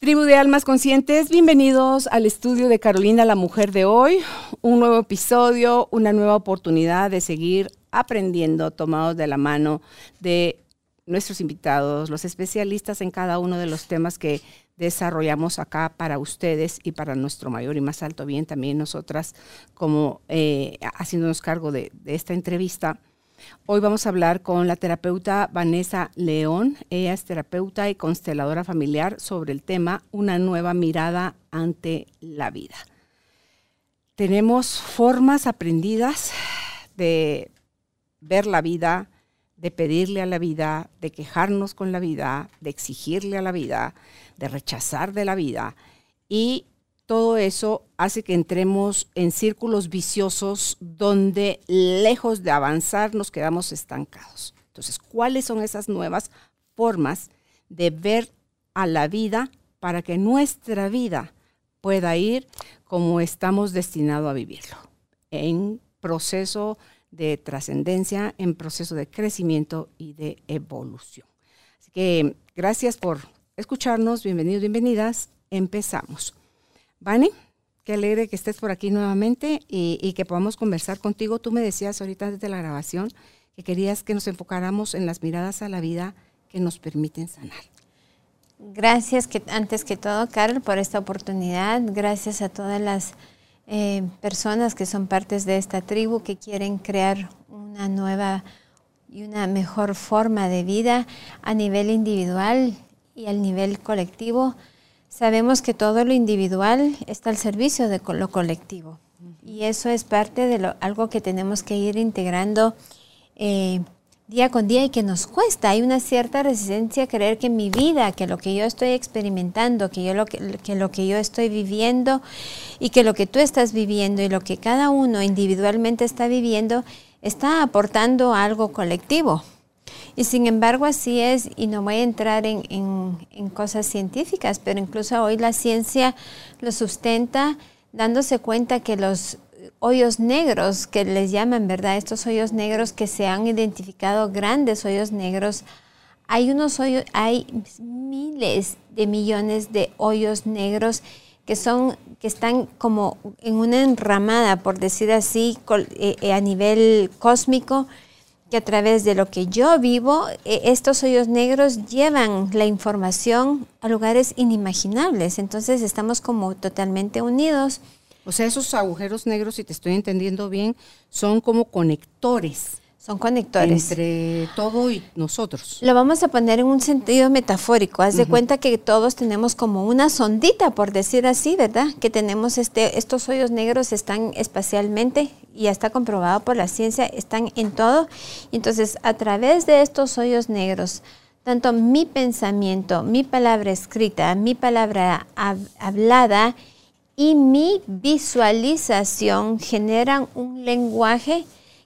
Tribu de Almas Conscientes, bienvenidos al estudio de Carolina, la mujer de hoy. Un nuevo episodio, una nueva oportunidad de seguir aprendiendo tomados de la mano de nuestros invitados, los especialistas en cada uno de los temas que desarrollamos acá para ustedes y para nuestro mayor y más alto bien, también nosotras como eh, haciéndonos cargo de, de esta entrevista. Hoy vamos a hablar con la terapeuta Vanessa León. Ella es terapeuta y consteladora familiar sobre el tema Una nueva mirada ante la vida. Tenemos formas aprendidas de ver la vida, de pedirle a la vida, de quejarnos con la vida, de exigirle a la vida, de rechazar de la vida. Y todo eso hace que entremos en círculos viciosos donde lejos de avanzar nos quedamos estancados. Entonces, ¿cuáles son esas nuevas formas de ver a la vida para que nuestra vida pueda ir como estamos destinados a vivirlo? En proceso de trascendencia, en proceso de crecimiento y de evolución. Así que gracias por escucharnos, bienvenidos, bienvenidas. Empezamos. Vani, qué alegre que estés por aquí nuevamente y, que podamos conversar contigo. Tú me decías ahorita antes de la grabación que querías que nos enfocáramos en las miradas a la vida que nos permiten sanar. Gracias que, antes que todo, Carol, por esta oportunidad. Gracias a todas las eh, personas que son partes de esta tribu que quieren crear una nueva y una mejor forma de vida a nivel individual y al nivel colectivo Sabemos que todo lo individual está al servicio de lo colectivo y eso es parte de lo, algo que tenemos que ir integrando eh, día con día y que nos cuesta. Hay una cierta resistencia a creer que mi vida, que lo que yo estoy experimentando, que, yo lo que, que lo que yo estoy viviendo y que lo que tú estás viviendo y lo que cada uno individualmente está viviendo está aportando algo colectivo. Y sin embargo así es, y no voy a entrar en, cosas científicas, pero incluso hoy la ciencia lo sustenta dándose cuenta que los hoyos negros que les llaman, ¿verdad? Estos hoyos negros que se han identificado, grandes hoyos negros, hay unos hoyos, hay miles de millones de hoyos negros que son, que están como en una enramada, por decir así, eh, eh, a nivel cósmico, que a través de lo que yo vivo, e, estos hoyos negros llevan la información a lugares inimaginables. Entonces estamos como totalmente unidos. O sea, esos agujeros negros, si te estoy entendiendo bien, son como conectores. Son conectores. Entre todo y nosotros. Lo vamos a poner en un sentido metafórico. Haz de cuenta que todos tenemos como una sondita, por decir así, ¿verdad? Que tenemos este, estos hoyos negros están espacialmente, y ya está comprobado por la ciencia, están en todo. Entonces, a través de estos hoyos negros, tanto mi pensamiento, mi palabra escrita, mi palabra hablada y mi visualización generan un lenguaje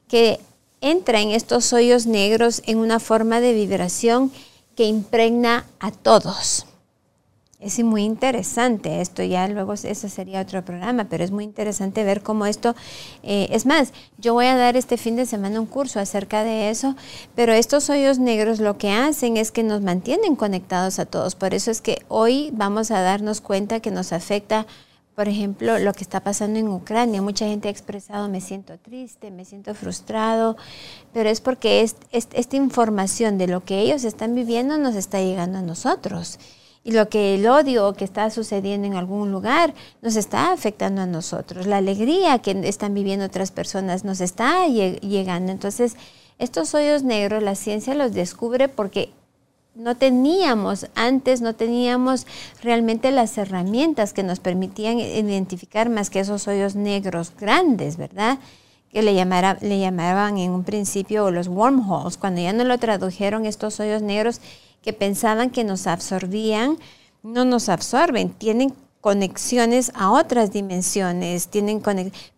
que entra en estos hoyos negros en una forma de vibración que impregna a todos. Es muy interesante esto, ya luego eso sería otro programa, pero es muy interesante ver cómo esto, eh, es más, yo voy a dar este fin de semana un curso acerca de eso, pero estos hoyos negros lo que hacen es que nos mantienen conectados a todos, por eso es que hoy vamos a darnos cuenta que nos afecta por ejemplo, lo que está pasando en Ucrania. Mucha gente ha expresado, me siento triste, me siento frustrado, pero es porque esta información de lo que ellos están viviendo nos está llegando a nosotros. y lo que el odio que está sucediendo en algún lugar nos está afectando a nosotros. La alegría que están viviendo otras personas nos está llegando. Entonces, estos hoyos negros la ciencia los descubre porque no teníamos antes, no teníamos realmente las herramientas que nos permitían identificar más que esos hoyos negros grandes, ¿verdad? Que le, le llamaban en un principio los wormholes, cuando ya no lo tradujeron estos hoyos negros que pensaban que nos absorbían, no nos absorben, tienen conexiones a otras dimensiones, tienen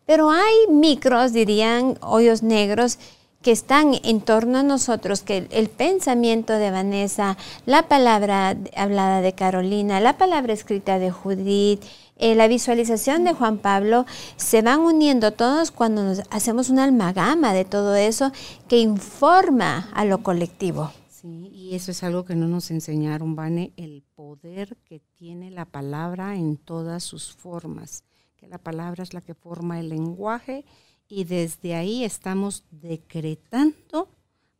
pero hay micros, dirían, hoyos negros que están en torno a nosotros, que el, pensamiento de Vanessa, la palabra hablada de Carolina, la palabra escrita de Judith, eh, la visualización de Juan Pablo, se van uniendo todos cuando nos hacemos una almagama de todo eso que informa a lo colectivo. Sí, y eso es algo que no nos enseñaron, Vane, el poder que tiene la palabra en todas sus formas, que la palabra es la que forma el lenguaje y desde ahí estamos decretando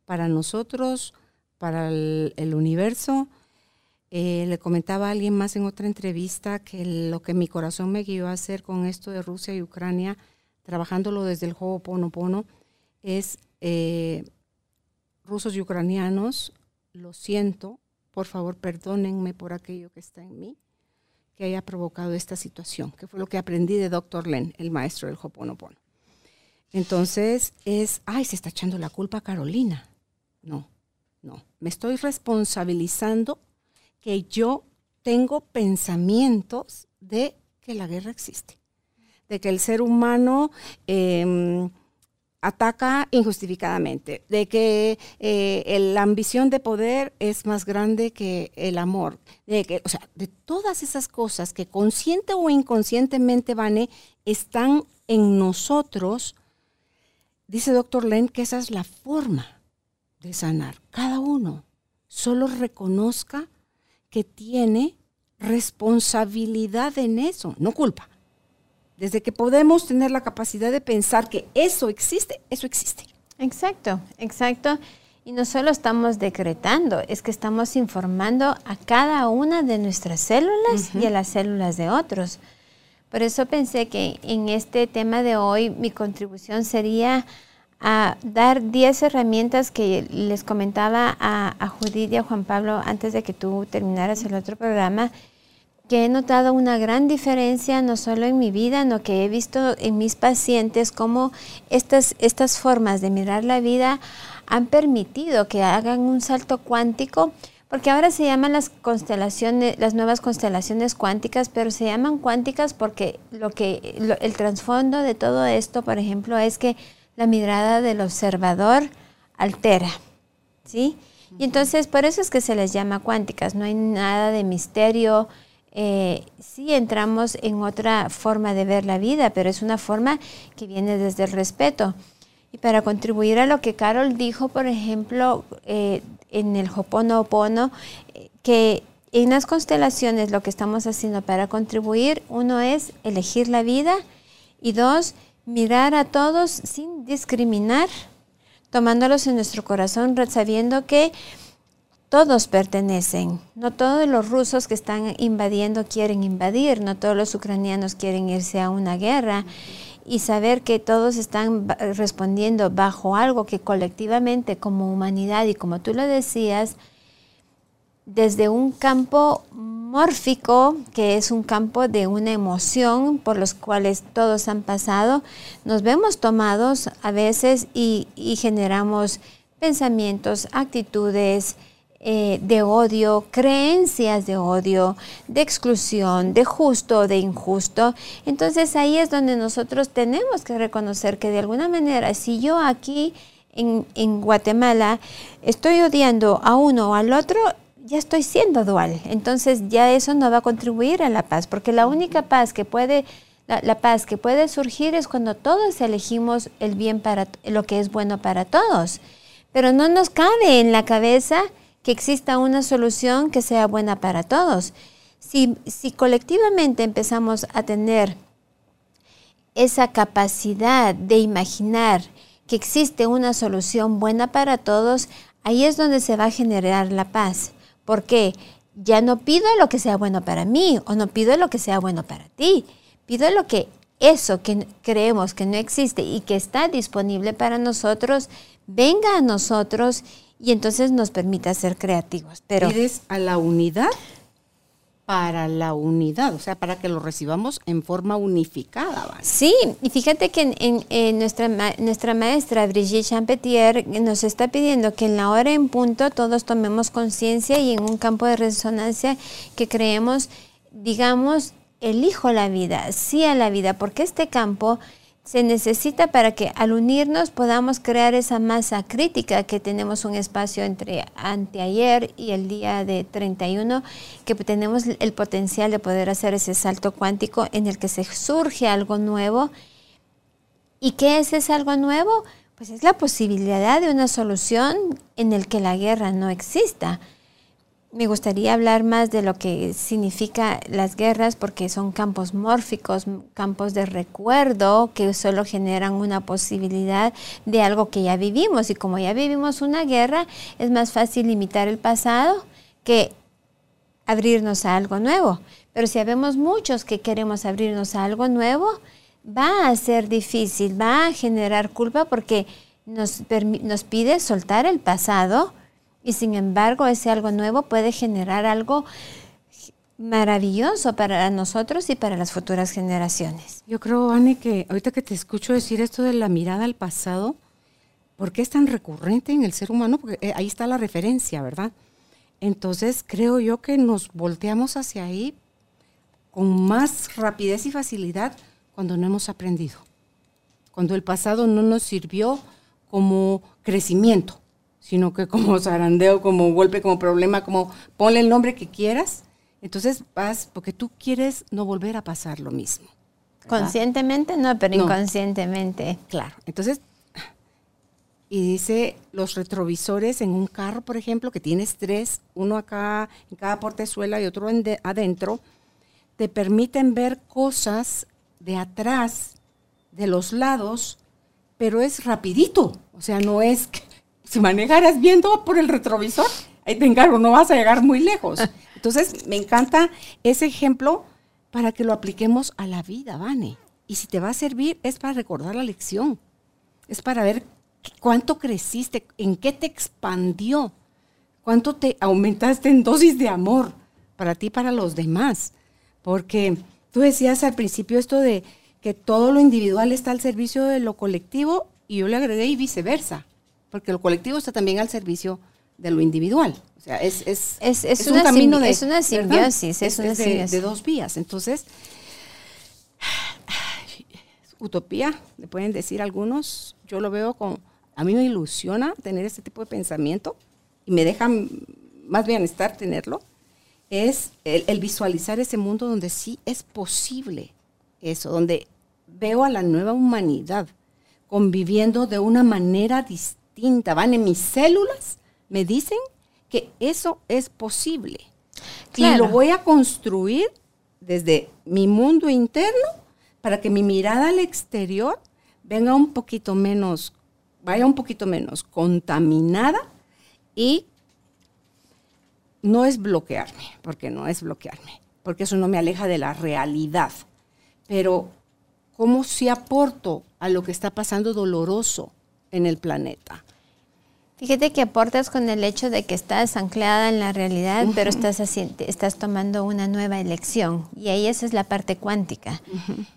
para nosotros, para el, universo. Eh, le comentaba a alguien más en otra entrevista que lo que mi corazón me guió a hacer con esto de Rusia y Ucrania, trabajándolo desde el juego Pono Pono, es eh, rusos y ucranianos, lo siento, por favor perdónenme por aquello que está en mí, que haya provocado esta situación, que fue lo que aprendí de Dr. Len, el maestro del Hoponopono. Entonces es, ay, se está echando la culpa Carolina. No, no, me estoy responsabilizando que yo tengo pensamientos de que la guerra existe, de que el ser humano... Em, ataca injustificadamente, de que eh, la ambición de poder es más grande que el amor, de que, o sea, de todas esas cosas que consciente o inconscientemente, Vane, están en nosotros, dice doctor Len que esa es la forma de sanar. Cada uno solo reconozca que tiene responsabilidad en eso, no culpa. Desde que podemos tener la capacidad de pensar que eso existe, eso existe. Exacto, exacto. Y no solo estamos decretando, es que estamos informando a cada una de nuestras células y a las células de otros. Por eso pensé que en este tema de hoy mi contribución sería dar 10 herramientas que les comentaba a, a Judith y a Juan Pablo antes de que tú terminaras el otro programa que he notado una gran diferencia no solo en mi vida, sino que he visto en mis pacientes cómo estas, estas formas de mirar la vida han permitido que hagan un salto cuántico, porque ahora se llaman las constelaciones, las nuevas constelaciones cuánticas, pero se llaman cuánticas porque lo que el trasfondo de todo esto, por ejemplo, es que la mirada del observador altera, ¿sí? Y entonces por eso es que se les llama cuánticas, no hay nada de misterio, eh, sí entramos en otra forma de ver la vida, pero es una forma que viene desde el respeto. Y para contribuir a lo que Carol dijo, por ejemplo, eh, en el Hoponopono, que en las constelaciones lo que estamos haciendo para contribuir, uno es elegir la vida y dos, mirar a todos sin discriminar, tomándolos en nuestro corazón, sabiendo que todos pertenecen. No todos los rusos que están invadiendo quieren invadir, no todos los ucranianos quieren irse a una guerra y saber que todos están respondiendo bajo algo que colectivamente como humanidad y como tú lo decías, desde un campo mórfico, que es un campo de una emoción por los cuales todos han pasado, nos vemos tomados a veces y, y generamos pensamientos, actitudes, eh, de odio, creencias de odio, de exclusión, de justo o de injusto. Entonces ahí es donde nosotros tenemos que reconocer que de alguna manera, si yo aquí en, en Guatemala estoy odiando a uno o al otro, ya estoy siendo dual. Entonces ya eso no va a contribuir a la paz, porque la única paz que puede la, la, paz que puede surgir es cuando todos elegimos el bien para lo que es bueno para todos. Pero no nos cabe en la cabeza que exista una solución que sea buena para todos. Si, si colectivamente empezamos a tener esa capacidad de imaginar que existe una solución buena para todos, ahí es donde se va a generar la paz. ¿Por qué? ya no pido lo que sea bueno para mí o no pido lo que sea bueno para ti. Pido lo que eso que creemos que no existe y que está disponible para nosotros venga a nosotros y entonces nos permita ser creativos. Pero pides a la unidad para la unidad, o sea, para que lo recibamos en forma unificada. Sí, y fíjate que en, nuestra, nuestra maestra Brigitte Champetier nos está pidiendo que en la hora en punto todos tomemos conciencia y en un campo de resonancia que creemos, digamos, elijo la vida, sí a la vida, porque este campo se necesita para que al unirnos podamos crear esa masa crítica que tenemos un espacio entre anteayer y el día de 31, que tenemos el potencial de poder hacer ese salto cuántico en el que se surge algo nuevo. ¿Y qué es ese algo nuevo? Pues es la posibilidad de una solución en el que la guerra no exista me gustaría hablar más de lo que significa las guerras porque son campos mórficos, campos de recuerdo que solo generan una posibilidad de algo que ya vivimos. Y como ya vivimos una guerra, es más fácil limitar el pasado que abrirnos a algo nuevo. Pero si habemos muchos que queremos abrirnos a algo nuevo, va a ser difícil, va a generar culpa porque nos, nos pide soltar el pasado y sin embargo, ese algo nuevo puede generar algo maravilloso para nosotros y para las futuras generaciones. Yo creo, Anne, que ahorita que te escucho decir esto de la mirada al pasado, ¿por qué es tan recurrente en el ser humano? Porque eh, ahí está la referencia, ¿verdad? Entonces creo yo que nos volteamos hacia ahí con más rapidez y facilidad cuando no hemos aprendido, cuando el pasado no nos sirvió como crecimiento, sino que como zarandeo, como golpe, como problema, como ponle el nombre que quieras. Entonces vas, porque tú quieres no volver a pasar lo mismo. Conscientemente no, pero inconscientemente. Claro. Entonces, y dice los retrovisores en un carro, por ejemplo, que tienes tres, uno acá en cada portezuela y otro adentro, te permiten ver cosas de atrás, de los lados, pero es rapidito. O sea, no es que si manejaras viendo por el retrovisor, ahí te encargo, no vas a llegar muy lejos. Entonces, me encanta ese ejemplo para que lo apliquemos a la vida, Vane. Y si te va a servir, es para recordar la lección. Es para ver cuánto creciste, en qué te expandió, cuánto te aumentaste en dosis de amor para ti y para los demás. Porque tú decías al principio esto de que todo lo individual está al servicio de lo colectivo y yo le agregué y viceversa porque lo colectivo está también al servicio de lo individual. O sea, es, es, es, un camino de, es una simbiosis, es, una de, de, dos vías. Entonces, utopía, le pueden decir algunos, yo lo veo con, a mí me ilusiona tener este tipo de pensamiento y me deja más bienestar tenerlo, es el, el visualizar ese mundo donde sí es posible eso, donde veo a la nueva humanidad conviviendo de una manera distinta van en mis células, me dicen que eso es posible. Y lo voy a construir desde mi mundo interno para que mi mirada al exterior venga un poquito menos, vaya un poquito menos contaminada y no es bloquearme, porque no es bloquearme, porque eso no me aleja de la realidad. Pero, ¿cómo si aporto a lo que está pasando doloroso en el planeta? Fíjate que aportas con el hecho de que estás anclada en la realidad, pero estás, estás tomando una nueva elección. Y ahí esa es la parte cuántica.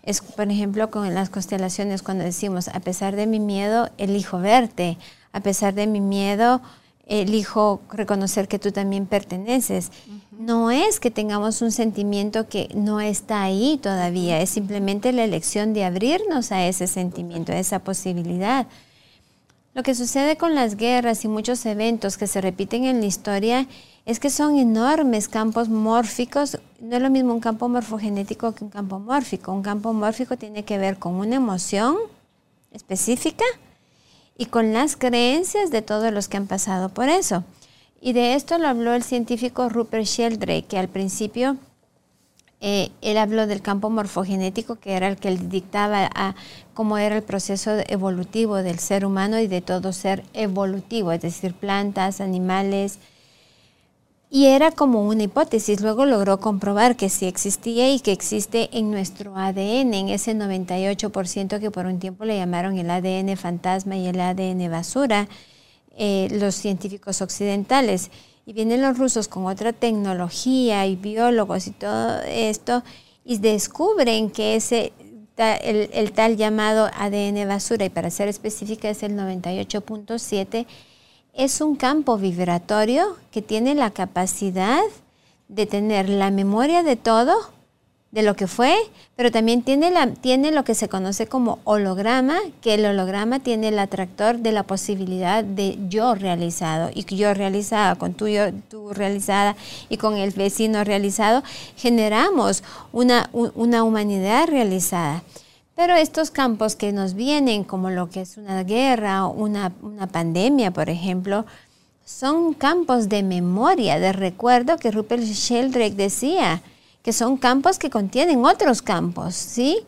Es, por ejemplo, con las constelaciones cuando decimos, a pesar de mi miedo, elijo verte. A pesar de mi miedo, elijo reconocer que tú también perteneces. No es que tengamos un sentimiento que no está ahí todavía, es simplemente la elección de abrirnos a ese sentimiento, a esa posibilidad. Lo que sucede con las guerras y muchos eventos que se repiten en la historia es que son enormes campos mórficos. No es lo mismo un campo morfogenético que un campo mórfico. Un campo mórfico tiene que ver con una emoción específica y con las creencias de todos los que han pasado por eso. Y de esto lo habló el científico Rupert Sheldrake, que al principio eh, él habló del campo morfogenético, que era el que dictaba cómo era el proceso evolutivo del ser humano y de todo ser evolutivo, es decir, plantas, animales, Y era como una hipótesis, luego logró comprobar que sí existía y que existe en nuestro ADN, en ese 98% que por un tiempo le llamaron el ADN fantasma y el ADN basura, eh, los científicos occidentales. Y vienen los rusos con otra tecnología y biólogos y todo esto y descubren que ese el, el tal llamado ADN basura, y para ser específica es el 98.7, es un campo vibratorio que tiene la capacidad de tener la memoria de todo, de lo que fue, pero también tiene, la, tiene lo que se conoce como holograma, que el holograma tiene el atractor de la posibilidad de yo realizado y yo realizada, con tú, yo, tú realizada y con el vecino realizado, generamos una, una humanidad realizada. Pero estos campos que nos vienen, como lo que es una guerra, una, una pandemia, por ejemplo, son campos de memoria, de recuerdo que Rupert Sheldrake decía, que son campos que contienen otros campos, ¿sí?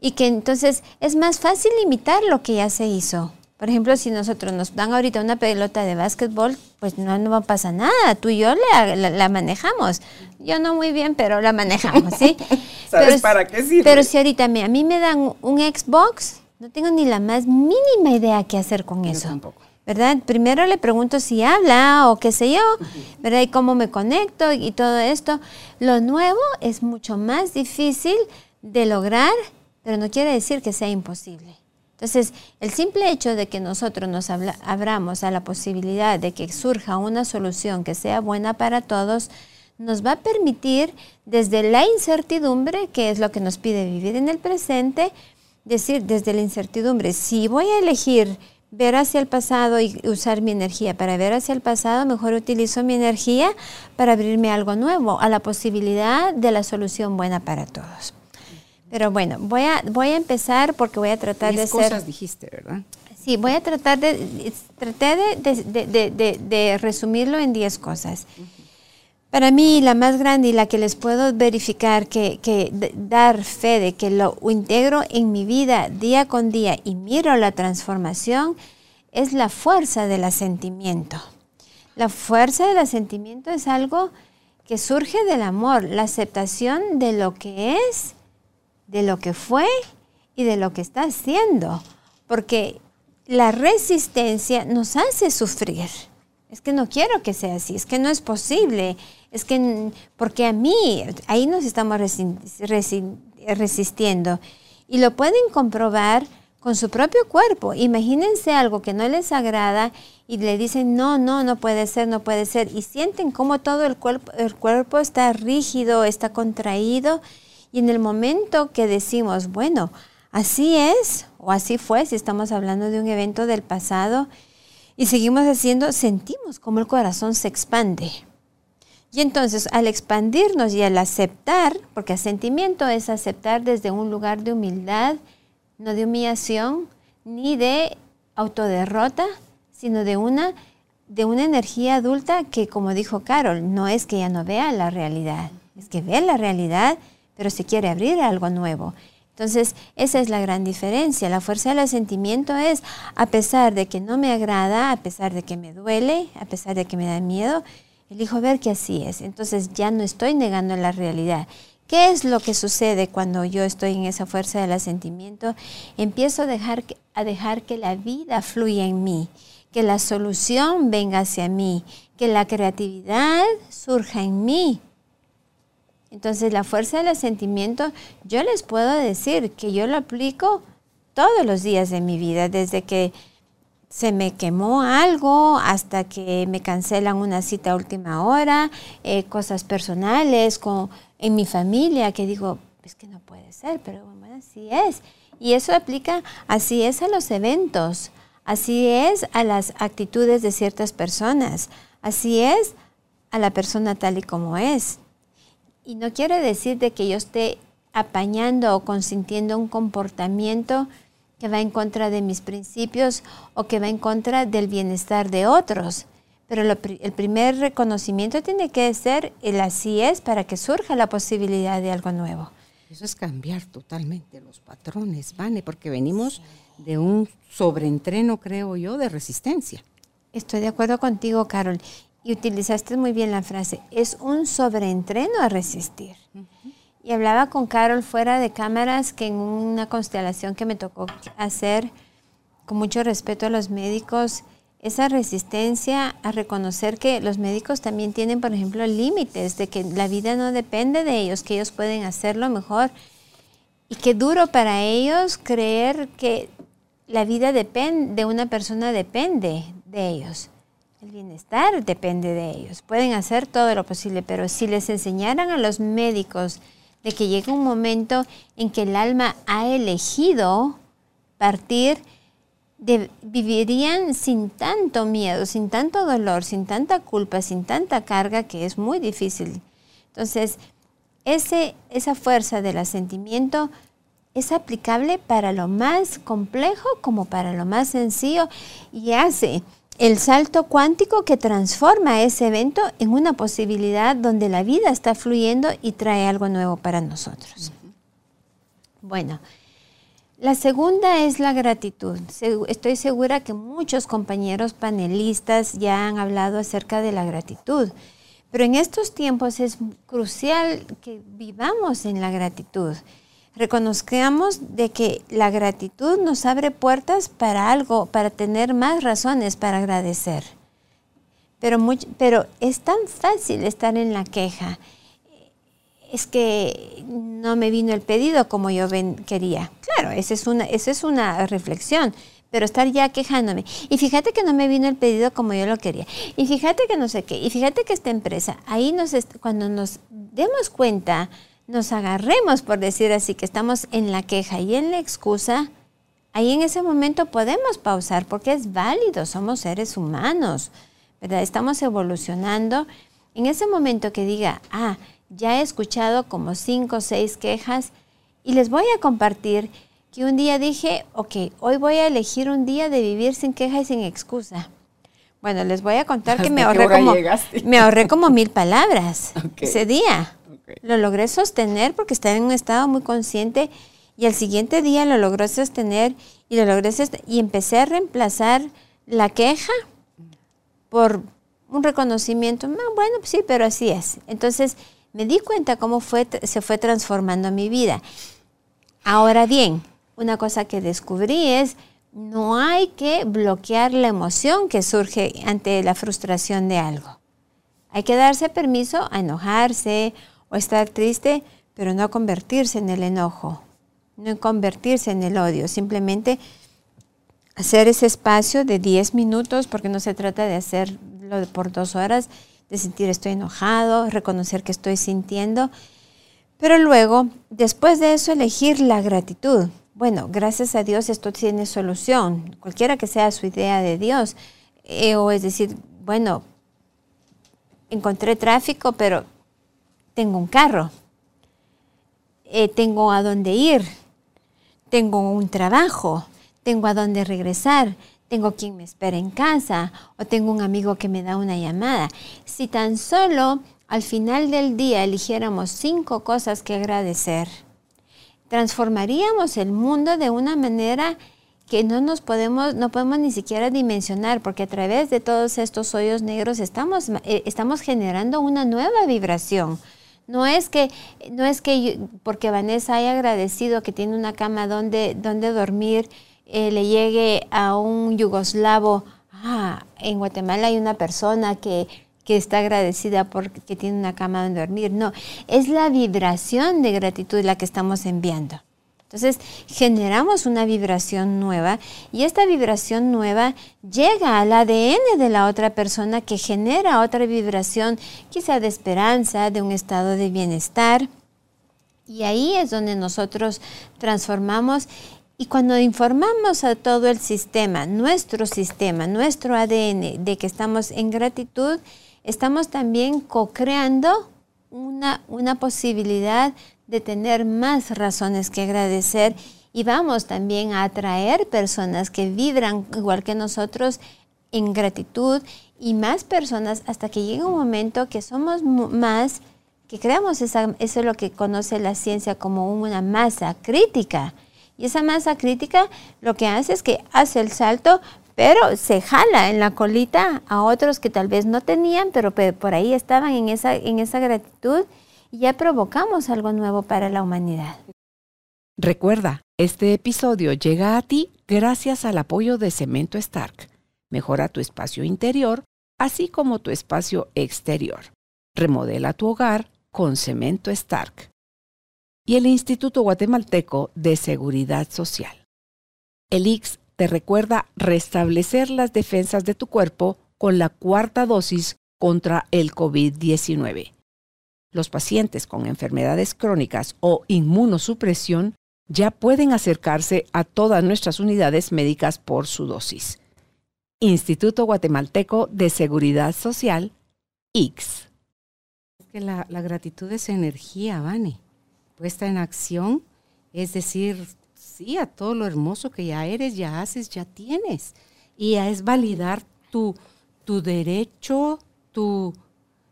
Y que entonces es más fácil imitar lo que ya se hizo. Por ejemplo, si nosotros nos dan ahorita una pelota de básquetbol, pues no, no pasa nada, tú y yo la, manejamos. Yo no muy bien, pero la manejamos, ¿sí? ¿Sabes pero, para qué sirve? Pero si ahorita a mí me dan un Xbox, no tengo ni la más mínima idea qué hacer con eso. Tampoco. ¿Verdad? Primero le pregunto si habla o qué sé yo, ¿verdad? Y cómo me conecto y todo esto. Lo nuevo es mucho más difícil de lograr, pero no quiere decir que sea imposible. Entonces, el simple hecho de que nosotros nos abramos a la posibilidad de que surja una solución que sea buena para todos, nos va a permitir desde la incertidumbre, que es lo que nos pide vivir en el presente, decir desde la incertidumbre, si voy a elegir ver hacia el pasado y usar mi energía para ver hacia el pasado, mejor utilizo mi energía para abrirme a algo nuevo, a la posibilidad de la solución buena para todos. Pero bueno, voy a, voy a empezar porque voy a tratar de ser... cosas dijiste, ¿verdad? Sí, voy a tratar de... Traté de, resumirlo en 10 cosas. Para mí, la más grande y la que les puedo verificar, que, dar fe de que lo integro en mi vida día con día y miro la transformación, es la fuerza del asentimiento. La fuerza del asentimiento es algo que surge del amor, la aceptación de lo que es de lo que fue y de lo que está haciendo, porque la resistencia nos hace sufrir. Es que no quiero que sea así, es que no es posible, es que porque a mí, ahí nos estamos resistiendo. Y lo pueden comprobar con su propio cuerpo. Imagínense algo que no les agrada y le dicen, no, no, no puede ser, no puede ser. Y sienten como todo el cuerpo, el cuerpo está rígido, está contraído y en el momento que decimos, bueno, así es o así fue, si estamos hablando de un evento del pasado, y seguimos haciendo, sentimos como el corazón se expande. Y entonces al expandirnos y al aceptar, porque asentimiento es aceptar desde un lugar de humildad, no de humillación, ni de autoderrota, sino de una, de una energía adulta que, como dijo Carol, no es que ya no vea la realidad, es que ve la realidad pero se quiere abrir a algo nuevo. Entonces, esa es la gran diferencia. La fuerza del asentimiento es, a pesar de que no me agrada, a pesar de que me duele, a pesar de que me da miedo, elijo ver que así es. Entonces, ya no estoy negando la realidad. ¿Qué es lo que sucede cuando yo estoy en esa fuerza del asentimiento? Empiezo a dejar, a dejar que la vida fluya en mí, que la solución venga hacia mí, que la creatividad surja en mí, entonces la fuerza del sentimiento, yo les puedo decir que yo lo aplico todos los días de mi vida, desde que se me quemó algo hasta que me cancelan una cita a última hora, eh, cosas personales en mi familia que digo, es que no puede ser, pero bueno, así es. Y eso aplica, así es a los eventos, así es a las actitudes de ciertas personas, así es a la persona tal y como es. Y no quiere decir de que yo esté apañando o consintiendo un comportamiento que va en contra de mis principios o que va en contra del bienestar de otros. Pero el primer reconocimiento tiene que ser el así es para que surja la posibilidad de algo nuevo. Eso es cambiar totalmente los patrones, Vane, porque venimos de un sobreentreno, creo yo, de resistencia. Estoy de acuerdo contigo, Carol. Y utilizaste muy bien la frase, es un sobreentreno a resistir. Y hablaba con Carol fuera de cámaras que en una constelación que me tocó hacer, con mucho respeto a los médicos, esa resistencia a reconocer que los médicos también tienen, por ejemplo, límites, de que la vida no depende de ellos, que ellos pueden hacerlo mejor. Y qué duro para ellos creer que la vida de una persona depende de ellos. El bienestar depende de ellos. Pueden hacer todo lo posible, pero si les enseñaran a los médicos de que llega un momento en que el alma ha elegido partir, vivirían sin tanto miedo, sin tanto dolor, sin tanta culpa, sin tanta carga, que es muy difícil. Entonces, ese, esa fuerza del asentimiento es aplicable para lo más complejo como para lo más sencillo y hace el salto cuántico que transforma ese evento en una posibilidad donde la vida está fluyendo y trae algo nuevo para nosotros. Bueno, la segunda es la gratitud. Estoy segura que muchos compañeros panelistas ya han hablado acerca de la gratitud, pero en estos tiempos es crucial que vivamos en la gratitud reconozcamos de que la gratitud nos abre puertas para algo, para tener más razones para agradecer. Pero, pero es tan fácil estar en la queja. Es que no me vino el pedido como yo quería. Claro, esa es, una, esa es una reflexión pero estar ya quejándome. Y fíjate que no me vino el pedido como yo lo quería. Y fíjate que no sé qué. Y fíjate que esta empresa, ahí nos cuando nos demos cuenta nos agarremos, por decir así, que estamos en la queja y en la excusa, ahí en ese momento podemos pausar porque es válido, somos seres humanos, ¿verdad? Estamos evolucionando. En ese momento que diga, ah, ya he escuchado como cinco o seis quejas y les voy a compartir que un día dije, ok, hoy voy a elegir un día de vivir sin queja y sin excusa. Bueno, les voy a contar que me ahorré, como, me ahorré como mil palabras ese día. Lo logré sostener porque estaba en un estado muy consciente y al siguiente día lo logré sostener y lo logré y empecé a reemplazar la queja por un reconocimiento. Ah, bueno, pues sí, pero así es. Entonces me di cuenta cómo fue, se fue transformando mi vida. Ahora bien, una cosa que descubrí es no hay que bloquear la emoción que surge ante la frustración de algo. Hay que darse permiso a enojarse o estar triste, pero no convertirse en el enojo, no convertirse en el odio, simplemente hacer ese espacio de 10 minutos, porque no se trata de hacerlo por dos horas, de sentir estoy enojado, reconocer que estoy sintiendo, pero luego, después de eso, elegir la gratitud. Bueno, gracias a Dios esto tiene solución, cualquiera que sea su idea de Dios, eh, o es decir, bueno, encontré tráfico, pero tengo un carro, eh, tengo a dónde ir, tengo un trabajo, tengo a dónde regresar, tengo quien me espera en casa o tengo un amigo que me da una llamada. Si tan solo al final del día eligiéramos cinco cosas que agradecer, transformaríamos el mundo de una manera que no nos podemos, no podemos ni siquiera dimensionar, porque a través de todos estos hoyos negros estamos, eh, estamos generando una nueva vibración, no es que, no es que porque Vanessa haya agradecido que tiene una cama donde, donde dormir, eh, le llegue a un yugoslavo, ah, en Guatemala hay una persona que, que está agradecida porque tiene una cama donde dormir. No, es la vibración de gratitud la que estamos enviando. Entonces generamos una vibración nueva y esta vibración nueva llega al ADN de la otra persona que genera otra vibración, quizá de esperanza, de un estado de bienestar. Y ahí es donde nosotros transformamos y cuando informamos a todo el sistema, nuestro sistema, nuestro ADN, de que estamos en gratitud, estamos también co-creando una, una posibilidad tener más razones que agradecer y vamos también a atraer personas que vibran igual que nosotros en gratitud y más personas hasta que llegue un momento que somos más, que creamos esa, eso es lo que conoce la ciencia como una masa crítica. Y esa masa crítica lo que hace es que hace el salto pero se jala en la colita a otros que tal vez no tenían, pero por ahí estaban en esa, en esa gratitud y ya provocamos algo nuevo para la humanidad. Recuerda, este episodio llega a ti gracias al apoyo de Cemento Stark. Mejora tu espacio interior, así como tu espacio exterior. Remodela tu hogar con Cemento Stark. Y el Instituto Guatemalteco de Seguridad Social. El IX te recuerda restablecer las defensas de tu cuerpo con la cuarta dosis contra el COVID-19. Los pacientes con enfermedades crónicas o inmunosupresión ya pueden acercarse a todas nuestras unidades médicas por su dosis. Instituto Guatemalteco de Seguridad Social, X. Es que la, gratitud es energía, Vane, puesta en acción, es decir, sí, a todo lo hermoso que ya eres, ya haces, ya tienes. Y es validar tu derecho, tu,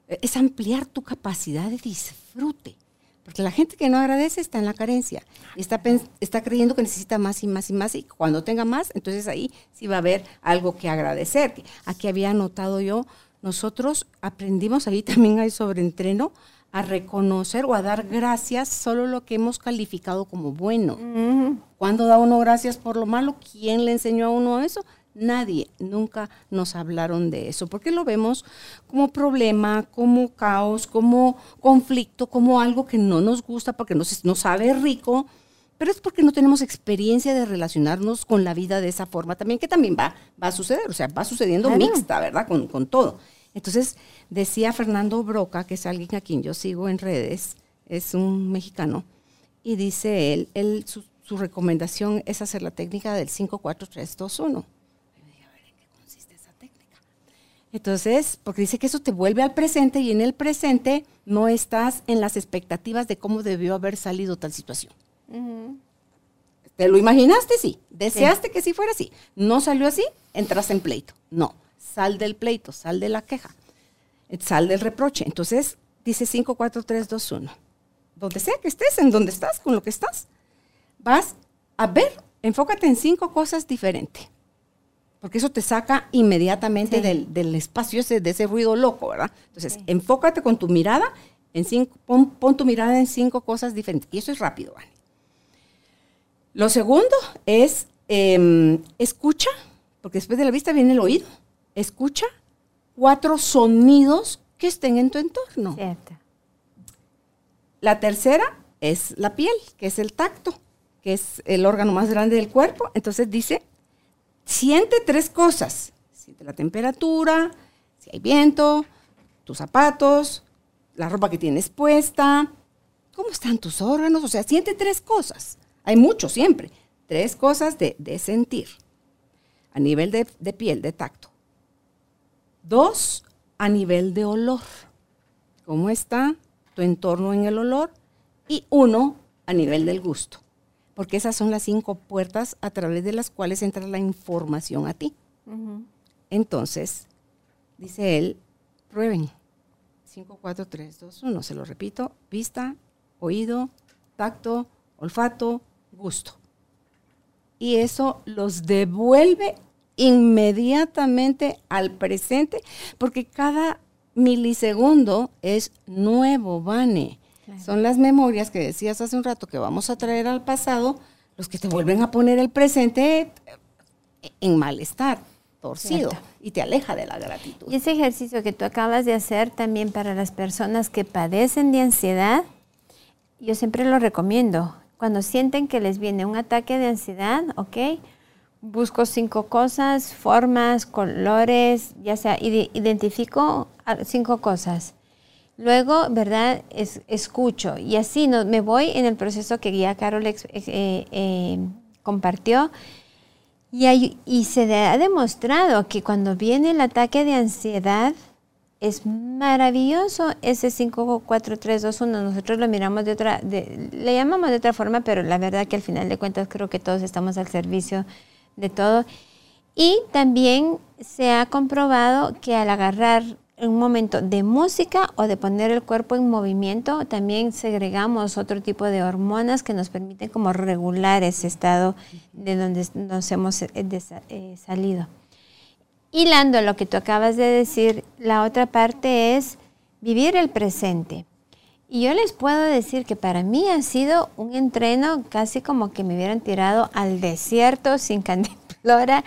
es ampliar tu capacidad de disfrute. Porque la gente que no agradece está en la carencia. Está, está creyendo que necesita más y más y más. Y cuando tenga más, entonces ahí sí va a haber algo que agradecer. Aquí había notado yo, nosotros aprendimos, ahí también hay sobreentreno, a reconocer o a dar gracias solo lo que hemos calificado como bueno. Cuando da uno gracias por lo malo? ¿Quién le enseñó a uno eso? Nadie, nunca nos hablaron de eso, porque lo vemos como problema, como caos, como conflicto, como algo que no nos gusta porque nos, nos sabe rico, pero es porque no tenemos experiencia de relacionarnos con la vida de esa forma también, que también va, va a suceder, o sea, va sucediendo mixta, ¿verdad? Con, con todo. Entonces, decía Fernando Broca, que es alguien a quien yo sigo en redes, es un mexicano, y dice él, él su, recomendación es hacer la técnica del 54321. Entonces, porque dice que eso te vuelve al presente y en el presente no estás en las expectativas de cómo debió haber salido tal situación. ¿Te lo imaginaste? Sí. ¿Deseaste que sí fuera así? ¿No salió así? Entras en pleito. No sal del pleito, sal de la queja, sal del reproche. Entonces, dice 5, 4, 3, 2, 1. Donde sea que estés, en donde estás, con lo que estás, vas a ver, enfócate en cinco cosas diferentes. Porque eso te saca inmediatamente del, espacio ese, de ese ruido loco, ¿verdad? Entonces, enfócate con tu mirada, en cinco, pon, tu mirada en cinco cosas diferentes. Y eso es rápido. Lo segundo es em, escucha, porque después de la vista viene el oído escucha cuatro sonidos que estén en tu entorno. La tercera es la piel, que es el tacto, que es el órgano más grande del cuerpo. Entonces dice, siente tres cosas. Siente la temperatura, si hay viento, tus zapatos, la ropa que tienes puesta, cómo están tus órganos. O sea, siente tres cosas. Hay mucho siempre. Tres cosas de, sentir a nivel de piel, de tacto. Dos, a nivel de olor. ¿Cómo está tu entorno en el olor? Y uno, a nivel del gusto. Porque esas son las cinco puertas a través de las cuales entra la información a ti. Entonces, dice él, prueben. 5, 4, 3, 2, 1. Se lo repito. Vista, oído, tacto, olfato, gusto. Y eso los devuelve inmediatamente al presente, porque cada milisegundo es nuevo, Vane. Son las memorias que decías hace un rato que vamos a traer al pasado, los que te vuelven a poner el presente en malestar, torcido, y te aleja de la gratitud. Y ese ejercicio que tú acabas de hacer también para las personas que padecen de ansiedad, yo siempre lo recomiendo. Cuando sienten que les viene un ataque de ansiedad, ¿ok? busco cinco cosas, formas, colores, ya sea, identifico cinco cosas. Luego, ¿verdad? Es, escucho y así no, me voy en el proceso que ya Carol eh, eh, compartió. Y, y se ha demostrado que cuando viene el ataque de ansiedad, es maravilloso ese 5, 4, 3, 2, 1. Nosotros lo miramos de otra, le llamamos de otra forma, pero la verdad que al final de cuentas creo que todos estamos al servicio de todo. Y también se ha comprobado que al agarrar un momento de música o de poner el cuerpo en movimiento, también segregamos otro tipo de hormonas que nos permiten como regular ese estado de donde nos hemos eh, eh, salido. hilando lo que tú acabas de decir, la otra parte es vivir el presente. Y yo les puedo decir que para mí ha sido un entreno casi como que me hubieran tirado al desierto sin candiplora.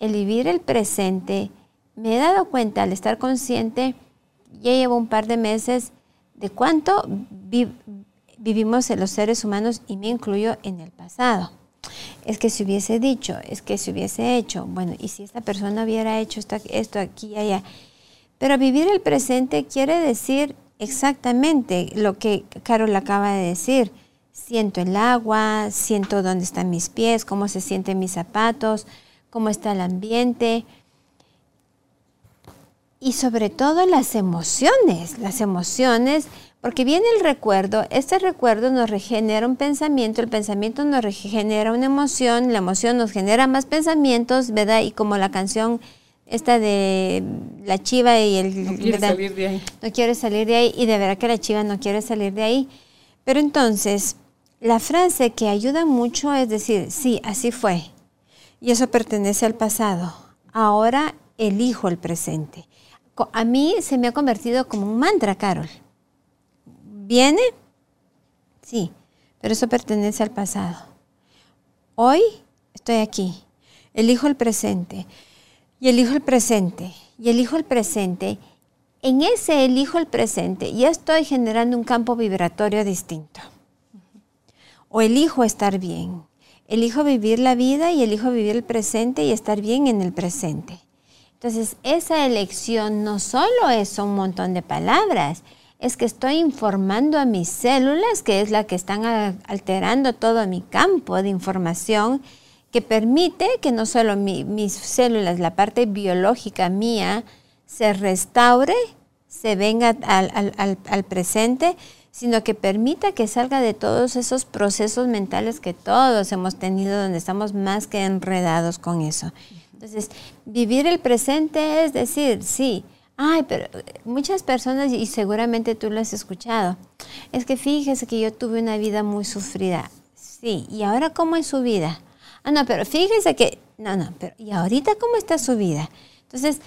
El vivir el presente, me he dado cuenta al estar consciente, ya llevo un par de meses, de cuánto vivimos los seres humanos y me incluyo en el pasado. Es que si hubiese dicho, es que si hubiese hecho, bueno, y si esta persona hubiera hecho esto, esto aquí y allá. Pero vivir el presente quiere decir exactamente lo que Carol acaba de decir. Siento el agua, siento dónde están mis pies, cómo se sienten mis zapatos, cómo está el ambiente. Y sobre todo las emociones, las emociones, porque viene el recuerdo, este recuerdo nos regenera un pensamiento, el pensamiento nos regenera una emoción, la emoción nos genera más pensamientos, ¿verdad? Y como la canción esta de la chiva y el... No quiere salir de ahí. No quiere salir de ahí y de verdad que la chiva no quiere salir de ahí. Pero entonces, la frase que ayuda mucho es decir, sí, así fue. Y eso pertenece al pasado. Ahora elijo el presente. A mí se me ha convertido como un mantra, Carol. ¿Viene? Sí, pero eso pertenece al pasado. Hoy estoy aquí. Elijo el presente y elijo el presente, y elijo el presente, en ese elijo el presente ya estoy generando un campo vibratorio distinto. O elijo estar bien, elijo vivir la vida y elijo vivir el presente y estar bien en el presente. Entonces, esa elección no solo es un montón de palabras, es que estoy informando a mis células, que es la que están alterando todo mi campo de información, que permite que no solo mis células, la parte biológica mía, se restaure, se venga al, presente, sino que permita que salga de todos esos procesos mentales que todos hemos tenido, donde estamos más que enredados con eso. Entonces, vivir el presente es decir, sí, ay, pero muchas personas, y seguramente tú lo has escuchado, es que fíjese que yo tuve una vida muy sufrida. Sí, ¿y ahora cómo es su vida? Ah, no, pero fíjese que, no, no, pero ¿y ahorita cómo está su vida? Entonces,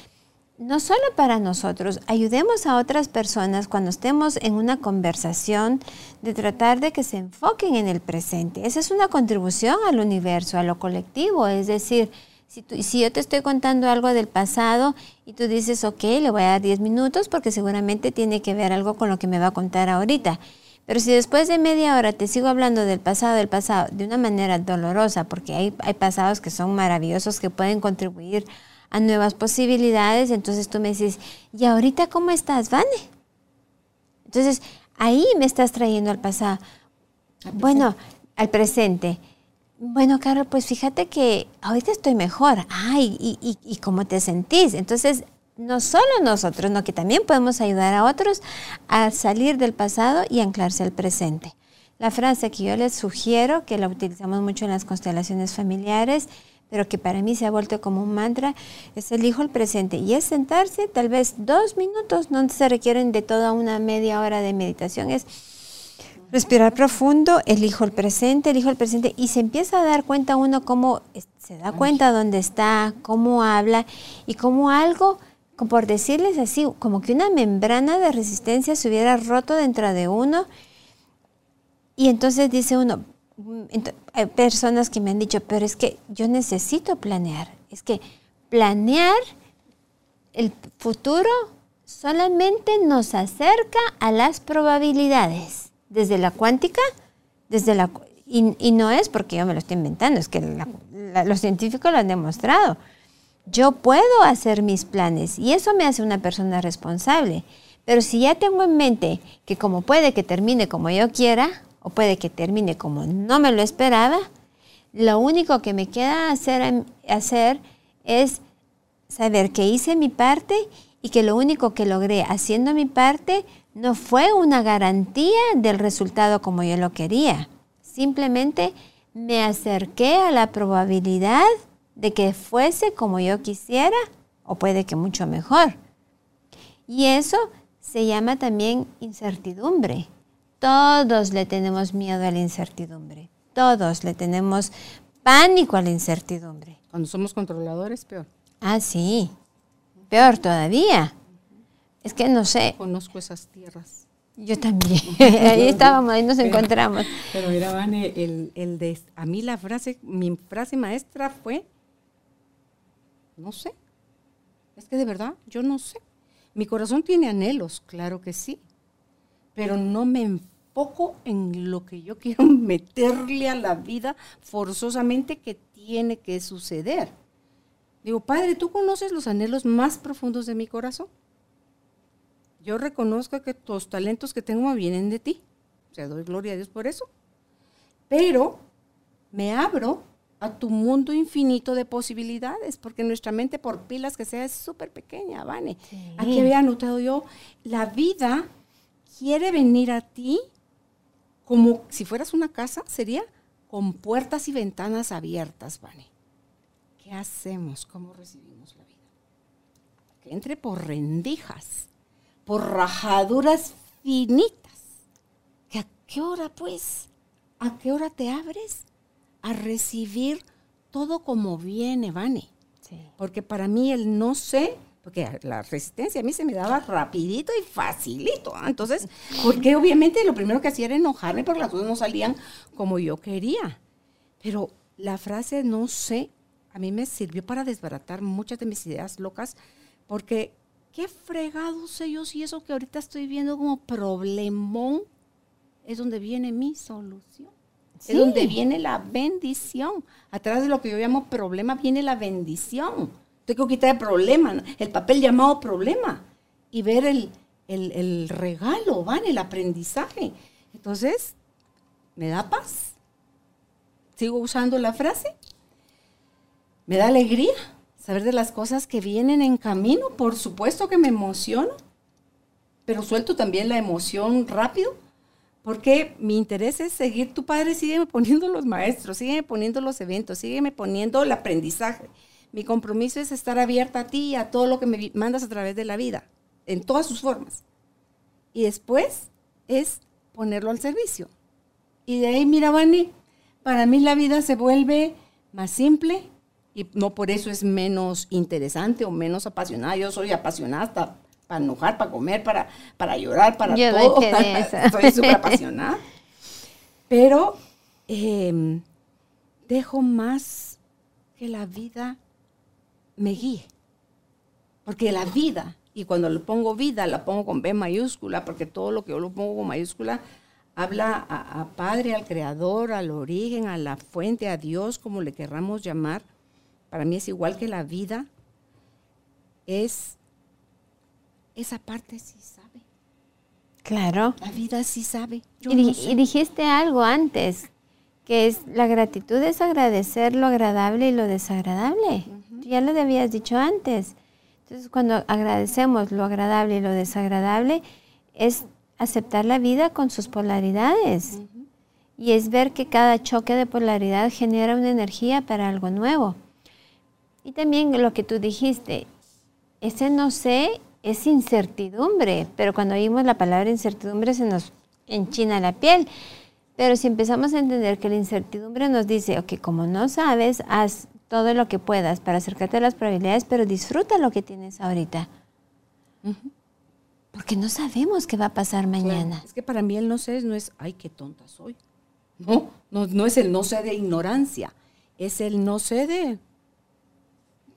no solo para nosotros, ayudemos a otras personas cuando estemos en una conversación de tratar de que se enfoquen en el presente. Esa es una contribución al universo, a lo colectivo. Es decir, si, si yo te estoy contando algo del pasado y tú dices, ok, le voy a dar 10 minutos porque seguramente tiene que ver algo con lo que me va a contar ahorita. Pero si después de media hora te sigo hablando del pasado, del pasado, de una manera dolorosa, porque hay, hay pasados que son maravillosos, que pueden contribuir a nuevas posibilidades, entonces tú me dices, ¿y ahorita cómo estás, Vane? Entonces, ahí me estás trayendo al pasado. bueno, al presente. Bueno, Carol, pues fíjate que ahorita estoy mejor. Ay, y, y, cómo te sentís? Entonces, no solo nosotros, no que también podemos ayudar a otros a salir del pasado y anclarse al presente. La frase que yo les sugiero, que la utilizamos mucho en las constelaciones familiares, pero que para mí se ha vuelto como un mantra, es elijo el presente. Y es sentarse tal vez dos minutos, no se requieren de toda una media hora de meditación, es respirar profundo, elijo el presente, elijo el presente y se empieza a dar cuenta uno cómo se da cuenta dónde está, cómo habla y cómo algo por decirles así, como que una membrana de resistencia se hubiera roto dentro de uno. Y entonces dice uno, mm, hay personas que me han dicho, pero es que yo necesito planear. Es que planear el futuro solamente nos acerca a las probabilidades. Desde la cuántica, desde la... Y, no es porque yo me lo estoy inventando, es que los científicos lo han demostrado yo puedo hacer mis planes y eso me hace una persona responsable. Pero si ya tengo en mente que como puede que termine como yo quiera o puede que termine como no me lo esperaba, lo único que me queda hacer, hacer es saber que hice mi parte y que lo único que logré haciendo mi parte no fue una garantía del resultado como yo lo quería. Simplemente me acerqué a la probabilidad de que fuese como yo quisiera o puede que mucho mejor. Y eso se llama también incertidumbre. Todos le tenemos miedo a la incertidumbre. Todos le tenemos pánico a la incertidumbre. Cuando somos controladores, peor. Ah, sí. Peor todavía. Es que no sé. Conozco esas tierras. Yo también. ahí estábamos, ahí nos encontramos. Pero mira, Vane, el, el de, a mí la frase, mi frase maestra fue, no sé. Es que de verdad, yo no sé. Mi corazón tiene anhelos, claro que sí. Pero no me enfoco en lo que yo quiero meterle a la vida forzosamente que tiene que suceder. Digo, Padre, ¿tú conoces los anhelos más profundos de mi corazón? Yo reconozco que los talentos que tengo vienen de ti. O sea, doy gloria a Dios por eso. Pero me abro a tu mundo infinito de posibilidades, porque nuestra mente, por pilas que sea, es súper pequeña, Vane. Aquí había anotado yo, la vida quiere venir a ti como si fueras una casa, sería con puertas y ventanas abiertas, Vane. ¿Qué hacemos? ¿Cómo recibimos la vida? Que entre por rendijas por rajaduras finitas. ¿Que ¿A qué hora pues? ¿A qué hora te abres a recibir todo como viene, Vane? Porque para mí el no sé, porque la resistencia a mí se me daba rapidito y facilito. ¿ah? Entonces, porque obviamente lo primero que hacía era enojarme porque las cosas no salían como yo quería. Pero la frase no sé a mí me sirvió para desbaratar muchas de mis ideas locas porque qué fregados ellos y eso que ahorita estoy viendo como problemón es donde viene mi solución. Es donde viene la bendición. Atrás de lo que yo llamo problema viene la bendición. Tengo que quitar el problema, el papel llamado problema y ver el, el regalo, ¿van? el aprendizaje. Entonces, me da paz. Sigo usando la frase. Me da alegría saber de las cosas que vienen en camino. Por supuesto que me emociono, pero suelto también la emoción rápido, porque mi interés es seguir. Tu padre sigue poniendo los maestros, sigue poniendo los eventos, sigue poniendo el aprendizaje. Mi compromiso es estar abierta a ti y a todo lo que me mandas a través de la vida, en todas sus formas. Y después es ponerlo al servicio. Y de ahí, mira, Vani, para mí la vida se vuelve más simple, y no por eso es menos interesante o menos apasionada. Yo soy apasionada hasta para enojar, para comer, para, para llorar, para todo. soy súper apasionada. Pero em, dejo más que la vida me guíe. Porque la vida, y cuando le pongo vida, la pongo con B mayúscula, porque todo lo que yo lo pongo con mayúscula habla a, a Padre, al Creador, al origen, a la fuente, a Dios, como le querramos llamar para mí es igual que la vida, es esa parte sí sabe. Claro. La vida sí sabe. y, dijiste algo antes, que es la gratitud es agradecer lo agradable y lo desagradable. Ya lo habías dicho antes. Entonces, cuando agradecemos lo agradable y lo desagradable, es aceptar la vida con sus polaridades. Y es ver que cada choque de polaridad genera una energía para algo nuevo. Y también lo que tú dijiste, ese no sé es incertidumbre, pero cuando oímos la palabra incertidumbre se nos enchina la piel. Pero si empezamos a entender que la incertidumbre nos dice, ok, como no sabes, haz todo lo que puedas para acercarte a las probabilidades, pero disfruta lo que tienes ahorita. Porque no sabemos qué va a pasar mañana. Es que para mí el no sé no es, ay, qué tonta soy. No, no, no es el no sé de ignorancia, es el no sé de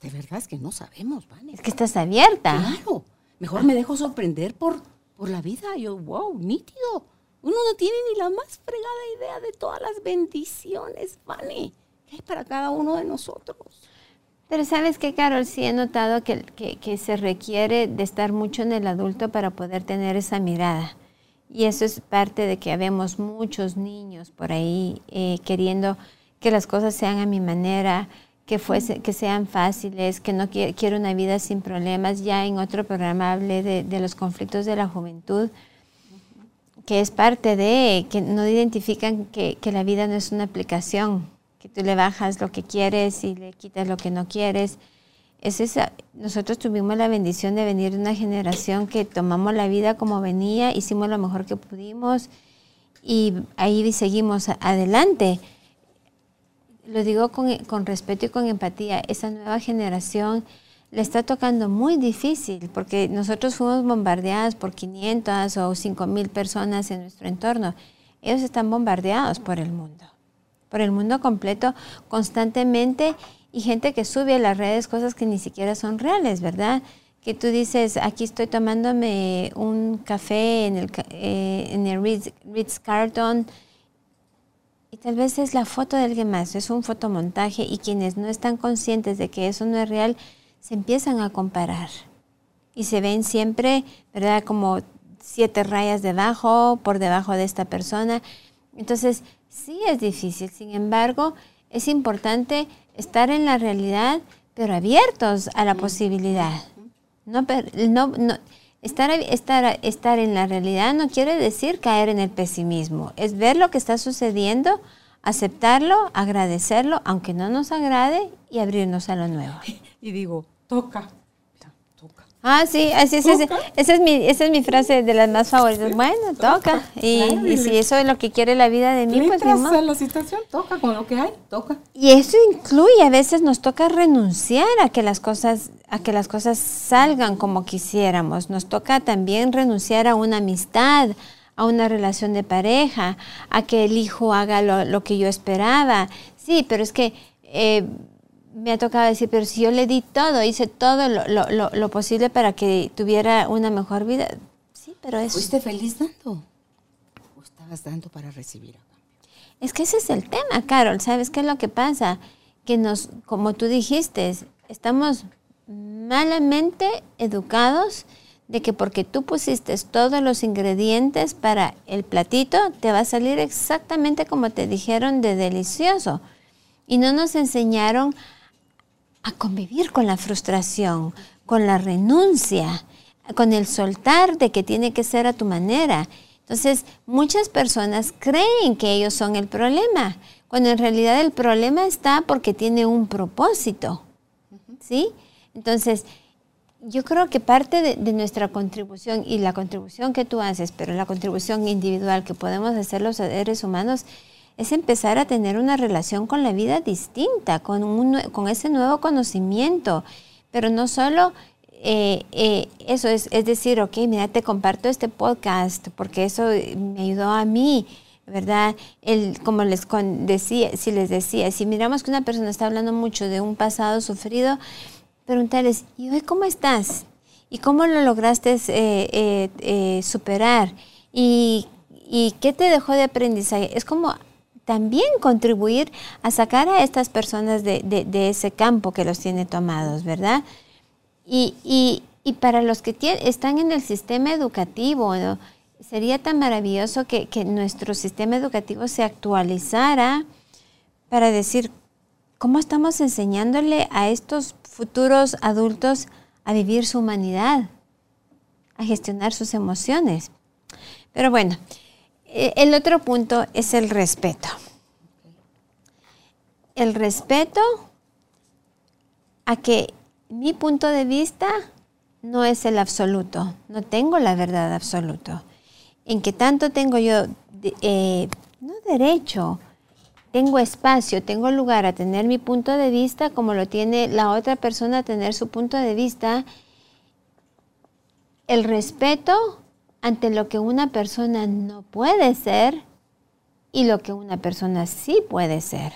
de verdad es que no sabemos, ¿vale? Es que estás abierta. Claro. Mejor me dejo sorprender por, por la vida. Yo, wow, nítido. Uno no tiene ni la más fregada idea de todas las bendiciones, ¿vale? Que hay para cada uno de nosotros. Pero sabes que, Carol, sí he notado que, que, se requiere de estar mucho en el adulto para poder tener esa mirada. Y eso es parte de que habemos muchos niños por ahí eh, queriendo que las cosas sean a mi manera, que, fuese, que sean fáciles, que no quiero una vida sin problemas. Ya en otro programa hablé de, los conflictos de la juventud, que es parte de, que no identifican que, la vida no es una aplicación, que tú le bajas lo que quieres y le quitas lo que no quieres. Es esa, nosotros tuvimos la bendición de venir de una generación que tomamos la vida como venía, hicimos lo mejor que pudimos y ahí seguimos adelante lo digo con, respeto y con empatía, esa nueva generación le está tocando muy difícil, porque nosotros fuimos bombardeados por 500 o 5 mil personas en nuestro entorno. Ellos están bombardeados por el mundo, por el mundo completo, constantemente, y gente que sube a las redes cosas que ni siquiera son reales, ¿verdad? Que tú dices, aquí estoy tomándome un café en el, eh, el Ritz, Ritz y tal vez es la foto de alguien más, es un fotomontaje, y quienes no están conscientes de que eso no es real, se empiezan a comparar y se ven siempre, ¿verdad? Como siete rayas debajo, por debajo de esta persona. Entonces, sí es difícil, sin embargo, es importante estar en la realidad, pero abiertos a la posibilidad. No, no, estar, estar, estar en la realidad no quiere decir caer en el pesimismo, es ver lo que está sucediendo, aceptarlo, agradecerlo, aunque no nos agrade, y abrirnos a lo nuevo. Y digo, toca. Ah, sí, así es, esa, es mi, esa es mi frase de las más favoritas. Bueno, toca. Y, si eso es lo que quiere la vida de mí, pues no. la situación, toca con lo que hay, toca. Y eso incluye, a veces nos toca renunciar a que las cosas, a que las cosas salgan como quisiéramos. Nos toca también renunciar a una amistad, a una relación de pareja, a que el hijo haga lo, que yo esperaba. Sí, pero es que eh, me ha tocado decir, pero si yo le di todo, hice todo lo, posible para que tuviera una mejor vida. Sí, pero eso... ¿Fuiste feliz dando? ¿O estabas dando para recibir a cambio? Es que ese es el tema, Carol. ¿Sabes qué es lo que pasa? Que nos, como tú dijiste, estamos malamente educados de que porque tú pusiste todos los ingredientes para el platito, te va a salir exactamente como te dijeron de delicioso. Y no nos enseñaron a convivir con la frustración, con la renuncia, con el soltar de que tiene que ser a tu manera. Entonces, muchas personas creen que ellos son el problema, cuando en realidad el problema está porque tiene un propósito. ¿Sí? Entonces, yo creo que parte de, nuestra contribución y la contribución que tú haces, pero la contribución individual que podemos hacer los seres humanos, es empezar a tener una relación con la vida distinta, con, un, con ese nuevo conocimiento, pero no solo eh, eh, eso, es, es decir, ok, mira, te comparto este podcast porque eso me ayudó a mí. ¿verdad? El, como les decía, si les decía, si miramos que una persona está hablando mucho de un pasado sufrido, preguntarles, ¿y hoy cómo estás? ¿Y cómo lo lograste eh, eh, eh, superar? ¿Y, qué te dejó de aprendizaje? Es como también contribuir a sacar a estas personas de, ese campo que los tiene tomados, ¿verdad? Y, para los que están en el sistema educativo, sería tan maravilloso que, que nuestro sistema educativo se actualizara para decir, ¿cómo estamos enseñándole a estos futuros adultos a vivir su humanidad, a gestionar sus emociones. Pero bueno, el otro punto es el respeto. El respeto a que mi punto de vista no es el absoluto, no tengo la verdad absoluta. En que tanto tengo yo, eh, no derecho, tengo espacio, tengo lugar a tener mi punto de vista como lo tiene la otra persona a tener su punto de vista, el respeto ante lo que una persona no puede ser y lo que una persona sí puede ser.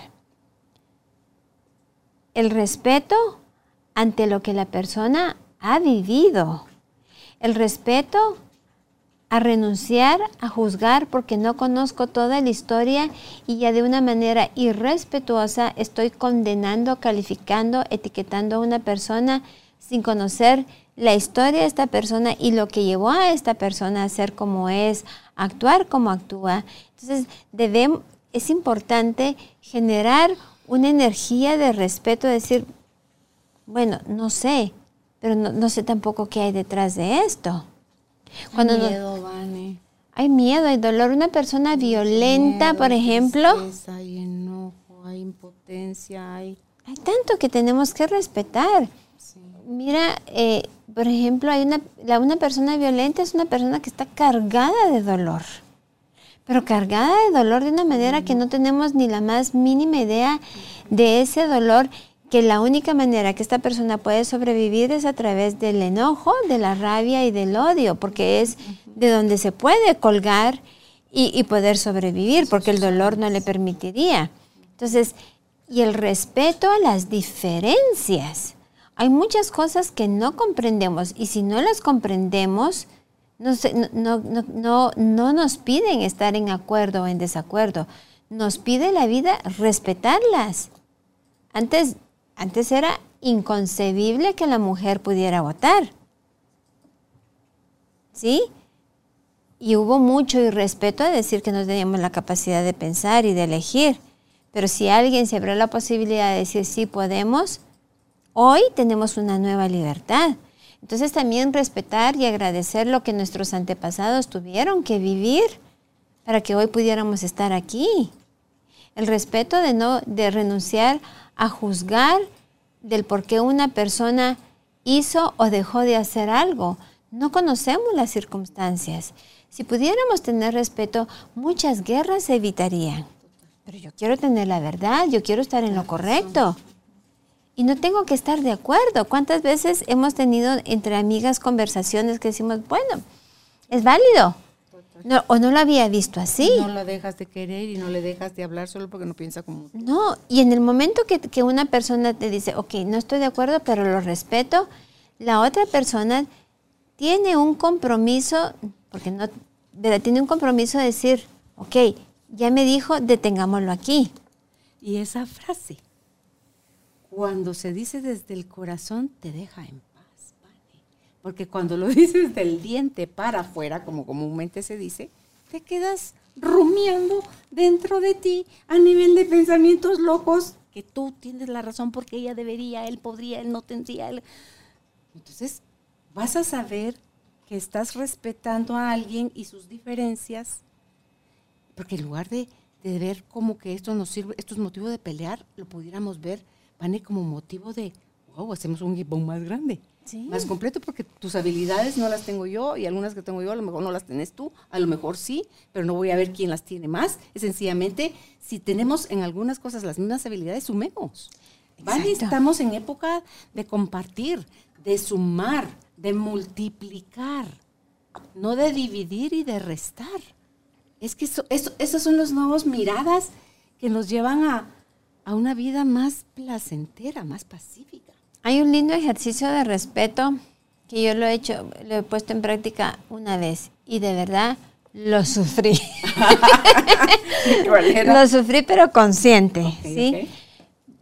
El respeto ante lo que la persona ha vivido. El respeto a renunciar a juzgar porque no conozco toda la historia y ya de una manera irrespetuosa estoy condenando, calificando, etiquetando a una persona sin conocer la historia de esta persona y lo que llevó a esta persona a ser como es, actuar como actúa. Entonces, debemos, es importante generar una energía de respeto, decir, bueno, no sé, pero no, no sé tampoco qué hay detrás de esto. Cuando hay miedo, Vane. Hay miedo, hay dolor. Una persona violenta, por ejemplo. hay enojo, hay impotencia, hay... Hay tanto que tenemos que respetar. Mira, eh, por ejemplo, hay una, una persona violenta es una persona que está cargada de dolor. Pero cargada de dolor de una manera que no tenemos ni la más mínima idea de ese dolor que la única manera que esta persona puede sobrevivir es a través del enojo, de la rabia y del odio, porque es de donde se puede colgar y, poder sobrevivir, porque el dolor no le permitiría. Entonces, y el respeto a las diferencias. Hay muchas cosas que no comprendemos y si no las comprendemos, no, no, no, nos piden estar en acuerdo o en desacuerdo. Nos pide la vida respetarlas. Antes, antes era inconcebible que la mujer pudiera votar. ¿Sí? Y hubo mucho irrespeto a decir que no teníamos la capacidad de pensar y de elegir. Pero si alguien se abrió la posibilidad de decir sí podemos, hoy tenemos una nueva libertad. Entonces también respetar y agradecer lo que nuestros antepasados tuvieron que vivir para que hoy pudiéramos estar aquí. El respeto de no de renunciar a juzgar del por qué una persona hizo o dejó de hacer algo. No conocemos las circunstancias. Si pudiéramos tener respeto, muchas guerras se evitarían. Pero yo quiero tener la verdad, yo quiero estar en lo correcto. Y no tengo que estar de acuerdo. ¿Cuántas veces hemos tenido entre amigas conversaciones que decimos, bueno, es válido? o no lo había visto así. No lo dejas de querer y no le dejas de hablar solo porque no piensa como tú. No, y en el momento que, que una persona te dice, ok, no estoy de acuerdo, pero lo respeto, la otra persona tiene un compromiso, porque no, tiene un compromiso de decir, ok, ya me dijo, detengámoslo aquí. Y esa frase, cuando se dice desde el corazón, te deja en paz, Porque cuando lo dices del diente para afuera, como comúnmente se dice, te quedas rumiando dentro de ti a nivel de pensamientos locos que tú tienes la razón porque ella debería, él podría, él no tendría. Entonces, vas a saber que estás respetando a alguien y sus diferencias, porque en lugar de, de ver como que esto nos sirve, esto es motivo de pelear, lo pudiéramos ver van como motivo de, wow, hacemos un equipo más grande, más completo, porque tus habilidades no las tengo yo y algunas que tengo yo a lo mejor no las tenés tú, a lo mejor sí, pero no voy a ver quién las tiene más. Es sencillamente, si tenemos en algunas cosas las mismas habilidades, sumemos. ¿Vale? Estamos en época de compartir, de sumar, de multiplicar, no de dividir y de restar. Es que eso, eso, esas son las nuevas miradas que nos llevan a, a una vida más placentera, más pacífica. Hay un lindo ejercicio de respeto que yo lo he hecho, lo he puesto en práctica una vez y de verdad lo sufrí. lo sufrí pero consciente, ¿sí?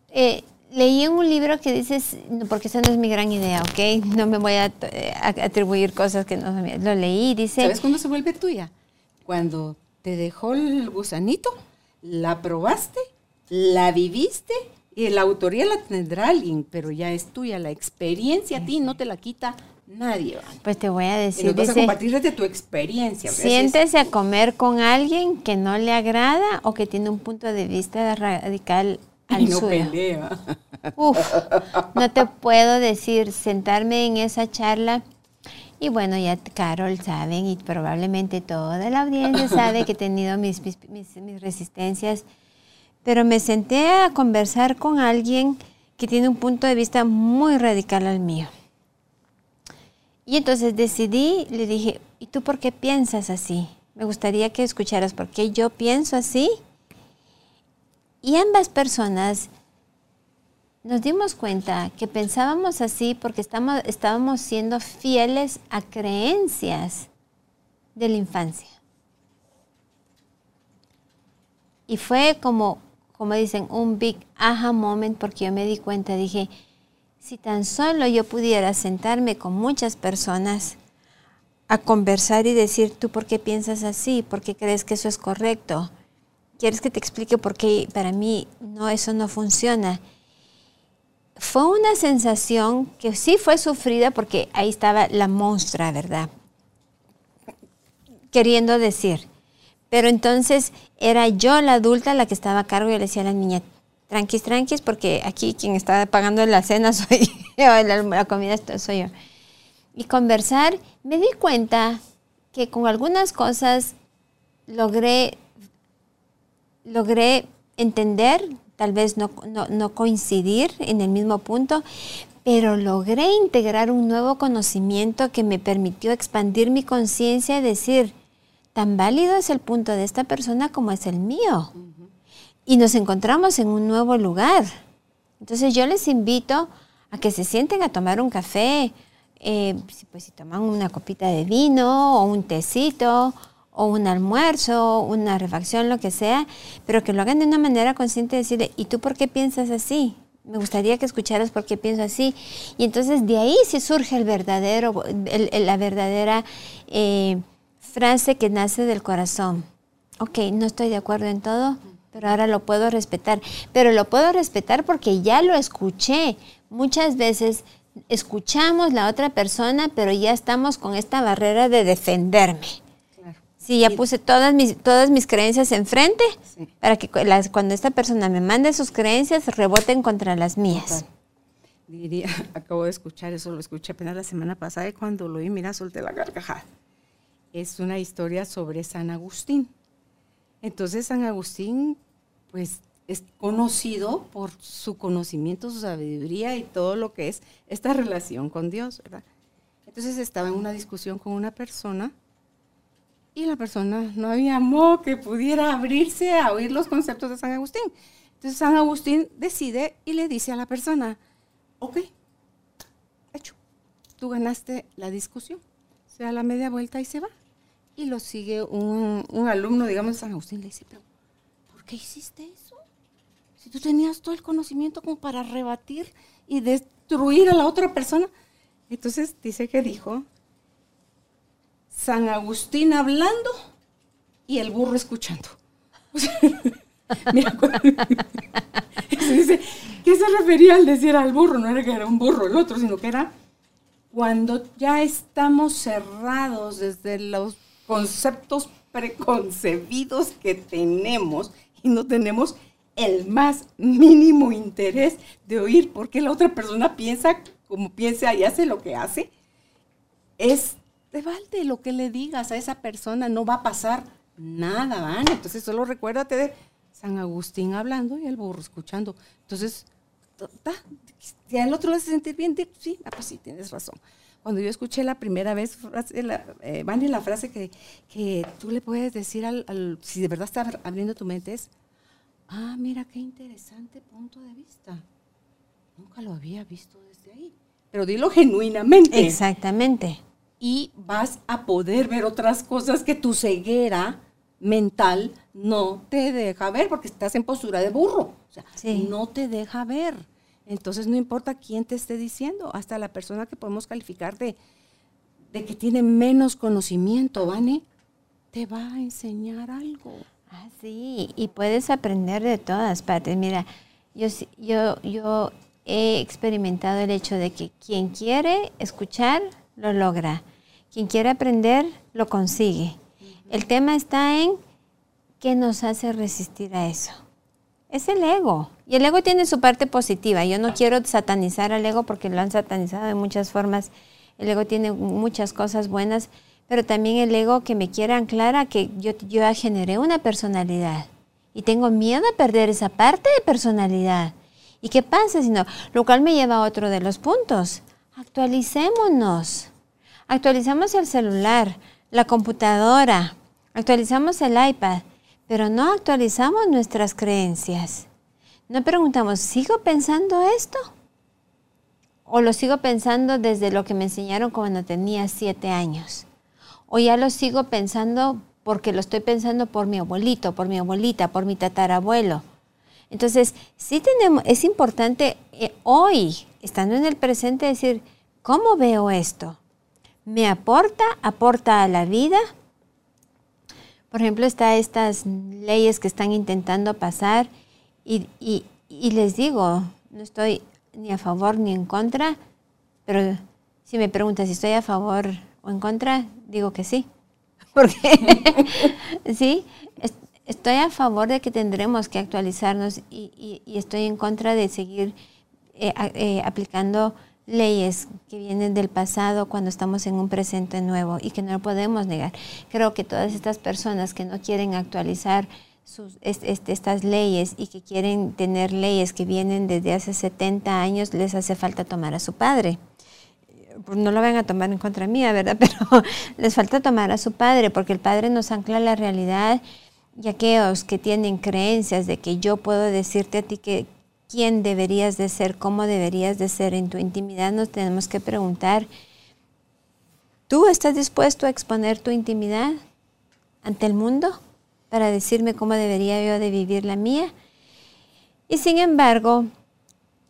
Eh, leí en un libro que dice, porque esa no es mi gran idea, ¿ok? No me voy a, eh, atribuir cosas que no son mías. Lo leí y dice... ¿Sabes cuándo se vuelve tuya? Cuando te dejó el gusanito, la probaste la viviste y la autoría la tendrá alguien, pero ya es tuya. La experiencia a ti no te la quita nadie. Pues te voy a decir. Y vas a compartir desde tu experiencia. Siéntese a comer con alguien que no le agrada o que tiene un punto de vista radical al no Pelea. Uf, no te puedo decir, sentarme en esa charla. Y bueno, ya Carol saben y probablemente toda la audiencia sabe que he tenido mis, mis, mis resistencias pero me senté a conversar con alguien que tiene un punto de vista muy radical al mío. Y entonces decidí, le dije, ¿y tú por qué piensas así? Me gustaría que escucharas por qué yo pienso así. Y ambas personas nos dimos cuenta que pensábamos así porque estamos, estábamos siendo fieles a creencias de la infancia. Y fue como como dicen, un big aha moment porque yo me di cuenta, dije, si tan solo yo pudiera sentarme con muchas personas a conversar y decir, tú por qué piensas así, por qué crees que eso es correcto, quieres que te explique por qué para mí no, eso no funciona. Fue una sensación que sí fue sufrida porque ahí estaba la monstrua, ¿verdad? Queriendo decir, pero entonces era yo la adulta la que estaba a cargo y le decía a la niña, tranquis, tranquis, porque aquí quien está pagando la cena soy yo, la, comida soy yo. Y conversar, me di cuenta que con algunas cosas logré, logré entender, tal vez no, no coincidir en el mismo punto, pero logré integrar un nuevo conocimiento que me permitió expandir mi conciencia y decir, tan válido es el punto de esta persona como es el mío. Y nos encontramos en un nuevo lugar. Entonces yo les invito a que se sienten a tomar un café, eh, pues si toman una copita de vino o un tecito o un almuerzo, una refacción, lo que sea, pero que lo hagan de una manera consciente de decirle, ¿y tú por qué piensas así? Me gustaría que escucharas por qué pienso así. Y entonces de ahí sí surge el verdadero, la verdadera eh, frase que nace del corazón. Ok, no estoy de acuerdo en todo, pero ahora lo puedo respetar. Pero lo puedo respetar porque ya lo escuché. Muchas veces escuchamos la otra persona, pero ya estamos con esta barrera de defenderme. Sí, ya puse todas mis, todas mis creencias enfrente para que cuando esta persona me mande sus creencias reboten contra las mías. Diría, acabo de escuchar eso, lo escuché apenas la semana pasada y cuando lo oí, mira, solté la carcajada. Es una historia sobre San Agustín. Entonces San Agustín, pues es conocido por su conocimiento, su sabiduría y todo lo que es esta relación con Dios, ¿verdad? Entonces estaba en una discusión con una persona y la persona no había modo que pudiera abrirse a oír los conceptos de San Agustín. Entonces San Agustín decide y le dice a la persona, ok, hecho, tú ganaste la discusión. Se da la media vuelta y se va. Y lo sigue un, alumno, digamos, de San Agustín, le dice, pero ¿por qué hiciste eso? Si tú tenías todo el conocimiento como para rebatir y destruir a la otra persona. Entonces dice que dijo, San Agustín hablando y el burro escuchando. Mira, ¿qué se refería al decir al burro? No era que era un burro el otro, sino que era cuando ya estamos cerrados desde los conceptos preconcebidos que tenemos y no tenemos el más mínimo interés de oír por qué la otra persona piensa como piensa y hace lo que hace, es de balde lo que le digas a esa persona, no va a pasar nada, ¿van? Entonces solo recuérdate de San Agustín hablando y el burro escuchando. Entonces, si al otro le hace sentir bien, sí, ah, pues sí, tienes razón. Cuando yo escuché la primera vez, la, eh, la frase que, que, tú le puedes decir al, si de verdad está abriendo tu mente es, ah, mira qué interesante punto de vista. Nunca lo había visto desde ahí. Pero dilo genuinamente. Exactamente y vas a poder ver otras cosas que tu ceguera mental no te deja ver porque estás en postura de burro. O sea, no te deja ver. Entonces no importa quién te esté diciendo, hasta la persona que podemos calificar de, de que tiene menos conocimiento, ¿vale? Te va a enseñar algo. Ah, sí, y puedes aprender de todas partes. Mira, yo, yo, yo he experimentado el hecho de que quien quiere escuchar, lo logra. Quien quiere aprender, lo consigue. El tema está en qué nos hace resistir a eso. Es el ego. Y el ego tiene su parte positiva. Yo no quiero satanizar al ego porque lo han satanizado de muchas formas. El ego tiene muchas cosas buenas, pero también el ego que me quiere anclar que yo, yo ya generé una personalidad y tengo miedo a perder esa parte de personalidad. ¿Y qué pasa si no? Lo cual me lleva a otro de los puntos. Actualicémonos. Actualizamos el celular, la computadora, actualizamos el iPad, pero no actualizamos nuestras creencias. No preguntamos, ¿sigo pensando esto? ¿O lo sigo pensando desde lo que me enseñaron cuando tenía siete años? ¿O ya lo sigo pensando porque lo estoy pensando por mi abuelito, por mi abuelita, por mi tatarabuelo? Entonces, sí tenemos, es importante eh, hoy, estando en el presente, decir, ¿cómo veo esto? me aporta, aporta a la vida. Por ejemplo, está estas leyes que están intentando pasar y, les digo, no estoy ni a favor ni en contra, pero si me preguntas si estoy a favor o en contra, digo que sí. Porque sí, estoy a favor de que tendremos que actualizarnos y, estoy en contra de seguir eh, eh, aplicando leyes que vienen del pasado cuando estamos en un presente nuevo y que no lo podemos negar. Creo que todas estas personas que no quieren actualizar estas leyes y que quieren tener leyes que vienen desde hace 70 años, les hace falta tomar a su padre. No lo van a tomar en contra mía, ¿verdad? Pero les falta tomar a su padre porque el padre nos ancla la realidad y aquellos que tienen creencias de que yo puedo decirte a ti que quién deberías de ser, cómo deberías de ser en tu intimidad, nos tenemos que preguntar, ¿tú estás dispuesto a exponer tu intimidad ante el mundo para decirme cómo debería yo de vivir la mía? Y sin embargo,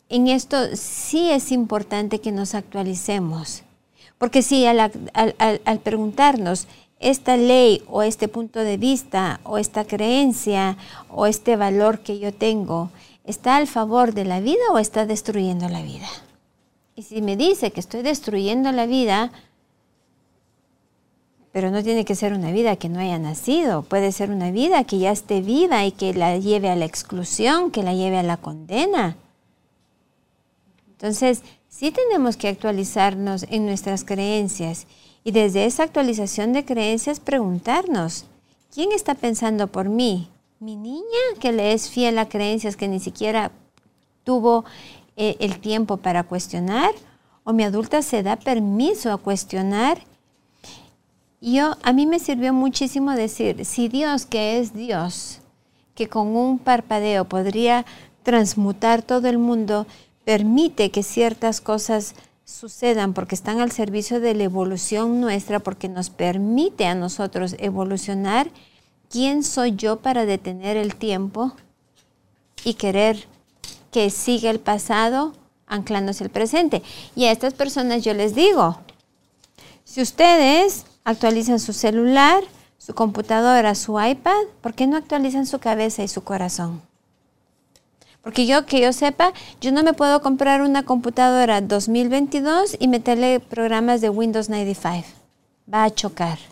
en esto sí es importante que nos actualicemos, porque si al, al preguntarnos, esta ley o este punto de vista o esta creencia o este valor que yo tengo está al favor de la vida o está destruyendo la vida. Y si me dice que estoy destruyendo la vida, pero no tiene que ser una vida que no haya nacido, puede ser una vida que ya esté viva y que la lleve a la exclusión, que la lleve a la condena. Entonces, sí tenemos que actualizarnos en nuestras creencias y desde esa actualización de creencias preguntarnos, ¿quién está pensando por mí? ¿Mi niña que le es fiel a creencias que ni siquiera tuvo eh, el tiempo para cuestionar? ¿O mi adulta se da permiso a cuestionar? Yo, a mí me sirvió muchísimo decir, si Dios que es Dios, que con un parpadeo podría transmutar todo el mundo, permite que ciertas cosas sucedan porque están al servicio de la evolución nuestra, porque nos permite a nosotros evolucionar. ¿Quién soy yo para detener el tiempo y querer que siga el pasado anclándose el presente? Y a estas personas yo les digo, si ustedes actualizan su celular, su computadora, su iPad, ¿por qué no actualizan su cabeza y su corazón? Porque yo, que yo sepa, yo no me puedo comprar una computadora 2022 y meterle programas de Windows 95. Va a chocar.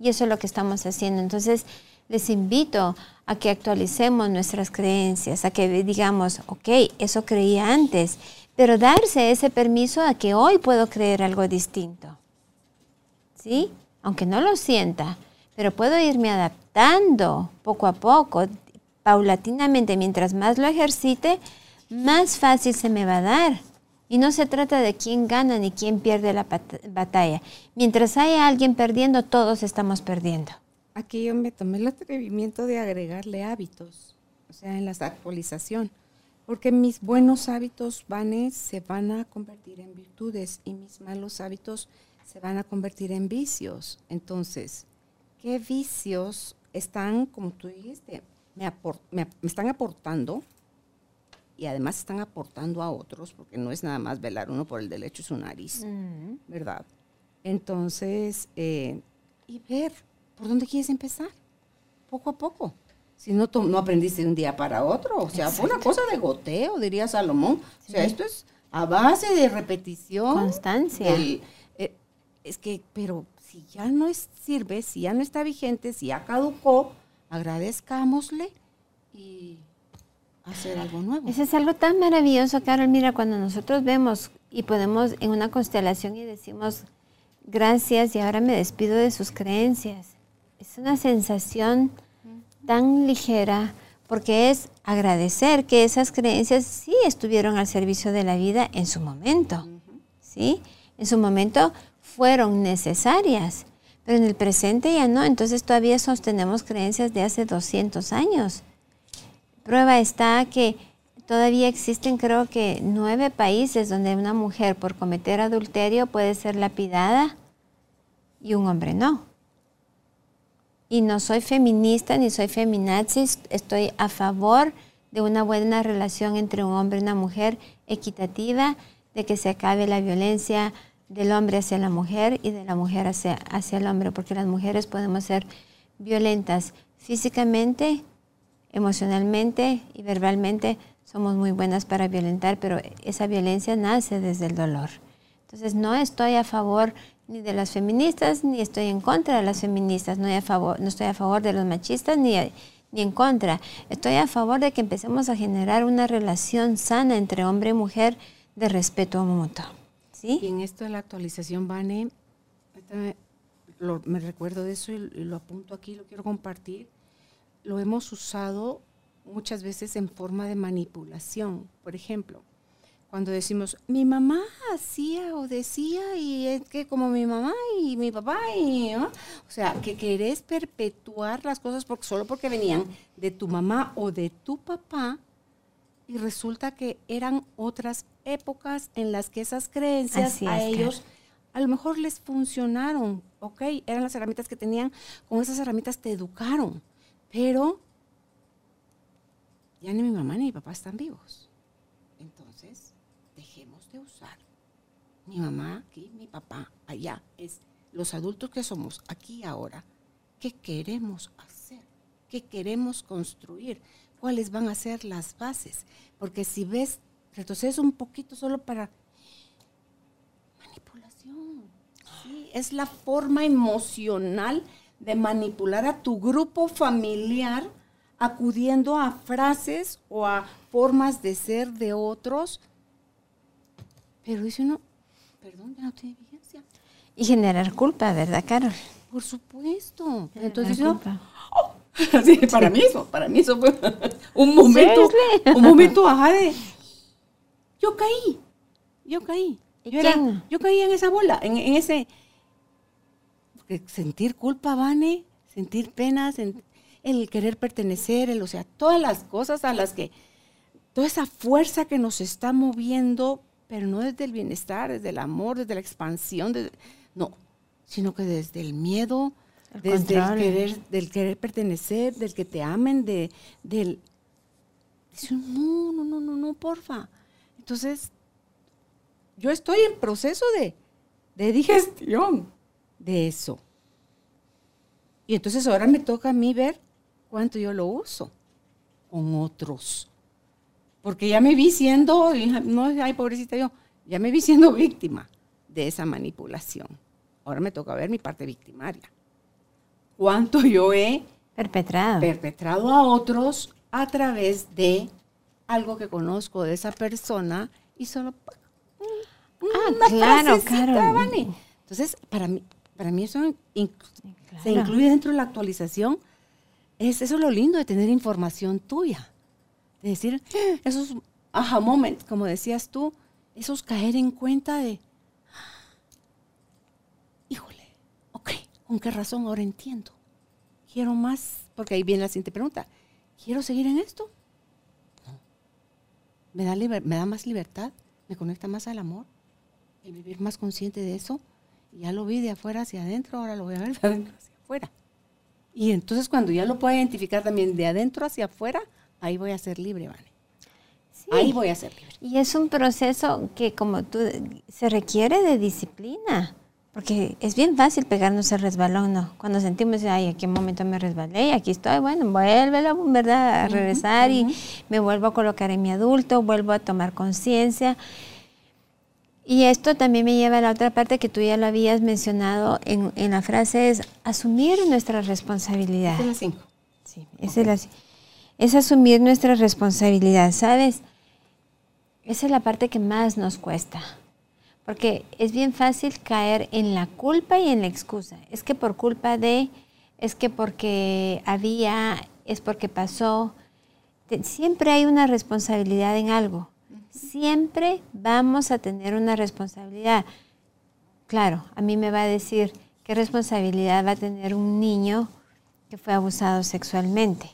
Y eso es lo que estamos haciendo. Entonces, les invito a que actualicemos nuestras creencias, a que digamos, ok, eso creía antes, pero darse ese permiso a que hoy puedo creer algo distinto. ¿Sí? Aunque no lo sienta, pero puedo irme adaptando poco a poco, paulatinamente, mientras más lo ejercite, más fácil se me va a dar. Y no se trata de quién gana ni quién pierde la batalla. Mientras haya alguien perdiendo, todos estamos perdiendo. Aquí yo me tomé el atrevimiento de agregarle hábitos, o sea, en la actualización, porque mis buenos hábitos van se van a convertir en virtudes y mis malos hábitos se van a convertir en vicios. Entonces, ¿qué vicios están, como tú dijiste, me, están aportando y además están aportando a otros, porque no es nada más velar uno por el derecho de su nariz, ¿verdad? Entonces, eh, y ver por dónde quieres empezar, poco a poco. Si no, no aprendiste de un día para otro, o sea, fue una cosa de goteo, diría Salomón. O sea, esto es a base de repetición. Constancia. Eh, es que, pero si ya no es, sirve, si ya no está vigente, si ya caducó, agradezcámosle y hacer algo nuevo. Eso es algo tan maravilloso, Carol. Mira, cuando nosotros vemos y podemos en una constelación y decimos gracias y ahora me despido de sus creencias. Es una sensación tan ligera porque es agradecer que esas creencias sí estuvieron al servicio de la vida en su momento. ¿Sí? En su momento fueron necesarias pero en el presente ya no, entonces todavía sostenemos creencias de hace 200 años. Prueba está que todavía existen creo que nueve países donde una mujer por cometer adulterio puede ser lapidada y un hombre no. Y no soy feminista ni soy feminazi, estoy a favor de una buena relación entre un hombre y una mujer equitativa, de que se acabe la violencia del hombre hacia la mujer y de la mujer hacia, hacia el hombre, porque las mujeres podemos ser violentas físicamente, emocionalmente y verbalmente. Somos muy buenas para violentar, pero esa violencia nace desde el dolor. Entonces no estoy a favor ni de las feministas, ni estoy en contra de las feministas, no, a favor, no estoy a favor de los machistas, ni, ni en contra. Estoy a favor de que empecemos a generar una relación sana entre hombre y mujer de respeto mutuo. Y en esto de la actualización, Vane, me recuerdo de eso y, lo apunto aquí, lo quiero compartir. Lo hemos usado muchas veces en forma de manipulación. Por ejemplo, cuando decimos, mi mamá hacía o decía, y es que como mi mamá y mi papá, y, o sea, que querés perpetuar las cosas porque, solo porque venían de tu mamá o de tu papá, y resulta que eran otras épocas en las que esas creencias a ellos a lo mejor les funcionaron, ok, eran las herramientas que tenían, con esas herramientas te educaron, pero ya ni mi mamá ni mi papá están vivos. Entonces, dejemos de usar mi mamá aquí, mi papá allá. Es los adultos que somos aquí ahora. ¿Qué queremos hacer? ¿Qué queremos construir? ¿Cuáles van a ser las bases? Porque si ves, retrocedes un poquito solo para manipulación. Sí, es la forma emocional de manipular a tu grupo familiar acudiendo a frases o a formas de ser de otros. Pero dice uno, perdón, ya no tiene vigencia. Y generar culpa, ¿verdad, Carol? Por supuesto. Entonces oh", para mí eso, para mí eso fue un momento, un momento ajá de, yo caí, yo caí. Yo, yo caí en esa bola, en, ese, sentir culpa, Vane, sentir pena, sentir, el querer pertenecer, el, o sea, todas las cosas a las que, toda esa fuerza que nos está moviendo, pero no desde el bienestar, desde el amor, desde la expansión, no, sino que desde el miedo, desde el querer, del querer pertenecer, del que te amen, de, del... Dice, no, no, no, no, no, porfa. Entonces, yo estoy en proceso de, de digestión de eso. Y entonces ahora me toca a mí ver cuánto yo lo uso con otros. Porque ya me vi siendo, no, ay, pobrecita yo, ya me vi siendo víctima de esa manipulación. Ahora me toca ver mi parte victimaria. Cuánto yo he perpetrado, perpetrado a otros a través de algo que conozco de esa persona y solo ah, claro, claro. Entonces, para mí, para mí eso se incluye dentro de la actualización es, eso es lo lindo de tener información tuya. De decir, esos aha moments, como decías tú, esos caer en cuenta de, híjole, ok, ¿con qué razón ahora entiendo? Quiero más, porque ahí viene la siguiente pregunta, ¿quiero seguir en esto? No. ¿Me da, me da más libertad? ¿Me conecta más al amor? ¿El vivir más consciente de eso? Ya lo vi de afuera hacia adentro, ahora lo voy a ver de adentro hacia afuera. Y entonces cuando ya lo puedo identificar también de adentro hacia afuera, ahí voy a ser libre, Vane. Ahí voy a ser libre. Y es un proceso que como tú, se requiere de disciplina. Porque es bien fácil pegarnos el resbalón, ¿no? Cuando sentimos, ay, ¿a qué momento me resbalé? Aquí estoy, bueno, vuelve, ¿verdad? A regresar y me vuelvo a colocar en mi adulto, vuelvo a tomar conciencia. Y esto también me lleva a la otra parte que tú ya lo habías mencionado en, la frase, es asumir nuestra responsabilidad. Es la Sí, es, es asumir nuestra responsabilidad, ¿sabes? Esa es la parte que más nos cuesta. Porque es bien fácil caer en la culpa y en la excusa. Es que por culpa de, es que porque había, es porque pasó. Siempre hay una responsabilidad en algo siempre vamos a tener una responsabilidad. Claro, a mí me va a decir qué responsabilidad va a tener un niño que fue abusado sexualmente.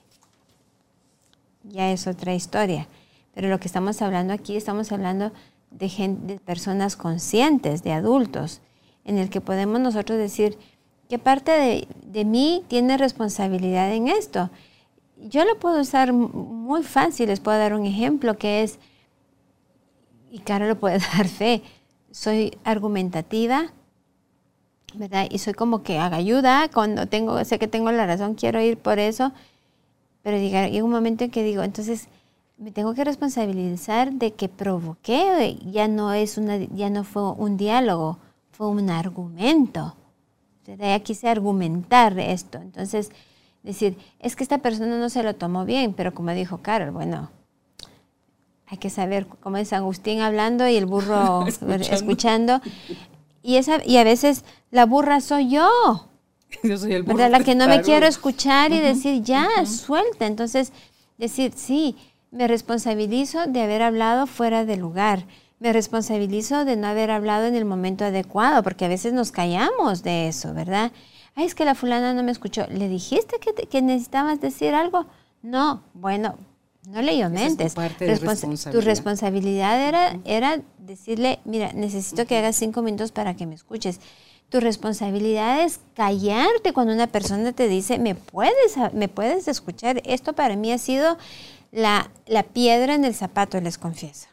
Ya es otra historia. Pero lo que estamos hablando aquí, estamos hablando de, personas conscientes, de adultos, en el que podemos nosotros decir, ¿qué parte de, de mí tiene responsabilidad en esto? Yo lo puedo usar muy fácil, les puedo dar un ejemplo que es, y Carol lo puede dar fe, soy argumentativa, ¿verdad? Y soy como que haga ayuda, cuando tengo, sé que tengo la razón, quiero ir por eso, pero llega, un momento en que digo, entonces me tengo que responsabilizar de que provoqué, ya no es una, ya no fue un diálogo, fue un argumento. Ya quise argumentar esto. Entonces, decir, es que esta persona no se lo tomó bien, pero como dijo Carol, bueno, hay que saber, como es Agustín hablando y el burro escuchando. Y, esa, y a veces la burra soy yo. Yo soy el ¿verdad? La que no me quiero escuchar y decir, ya, suelta. Entonces, decir, sí, me responsabilizo de haber hablado fuera de lugar. Me responsabilizo de no haber hablado en el momento adecuado, porque a veces nos callamos de eso, ¿verdad? Ay, es que la fulana no me escuchó. ¿Le dijiste que, que necesitabas decir algo? No, bueno, no le mentes. tu, responsabilidad era, era decirle, mira, necesito que hagas cinco minutos para que me escuches. Tu responsabilidad es callarte cuando una persona te dice, me puedes, me puedes escuchar. Esto para mí ha sido la, la piedra en el zapato, les confieso.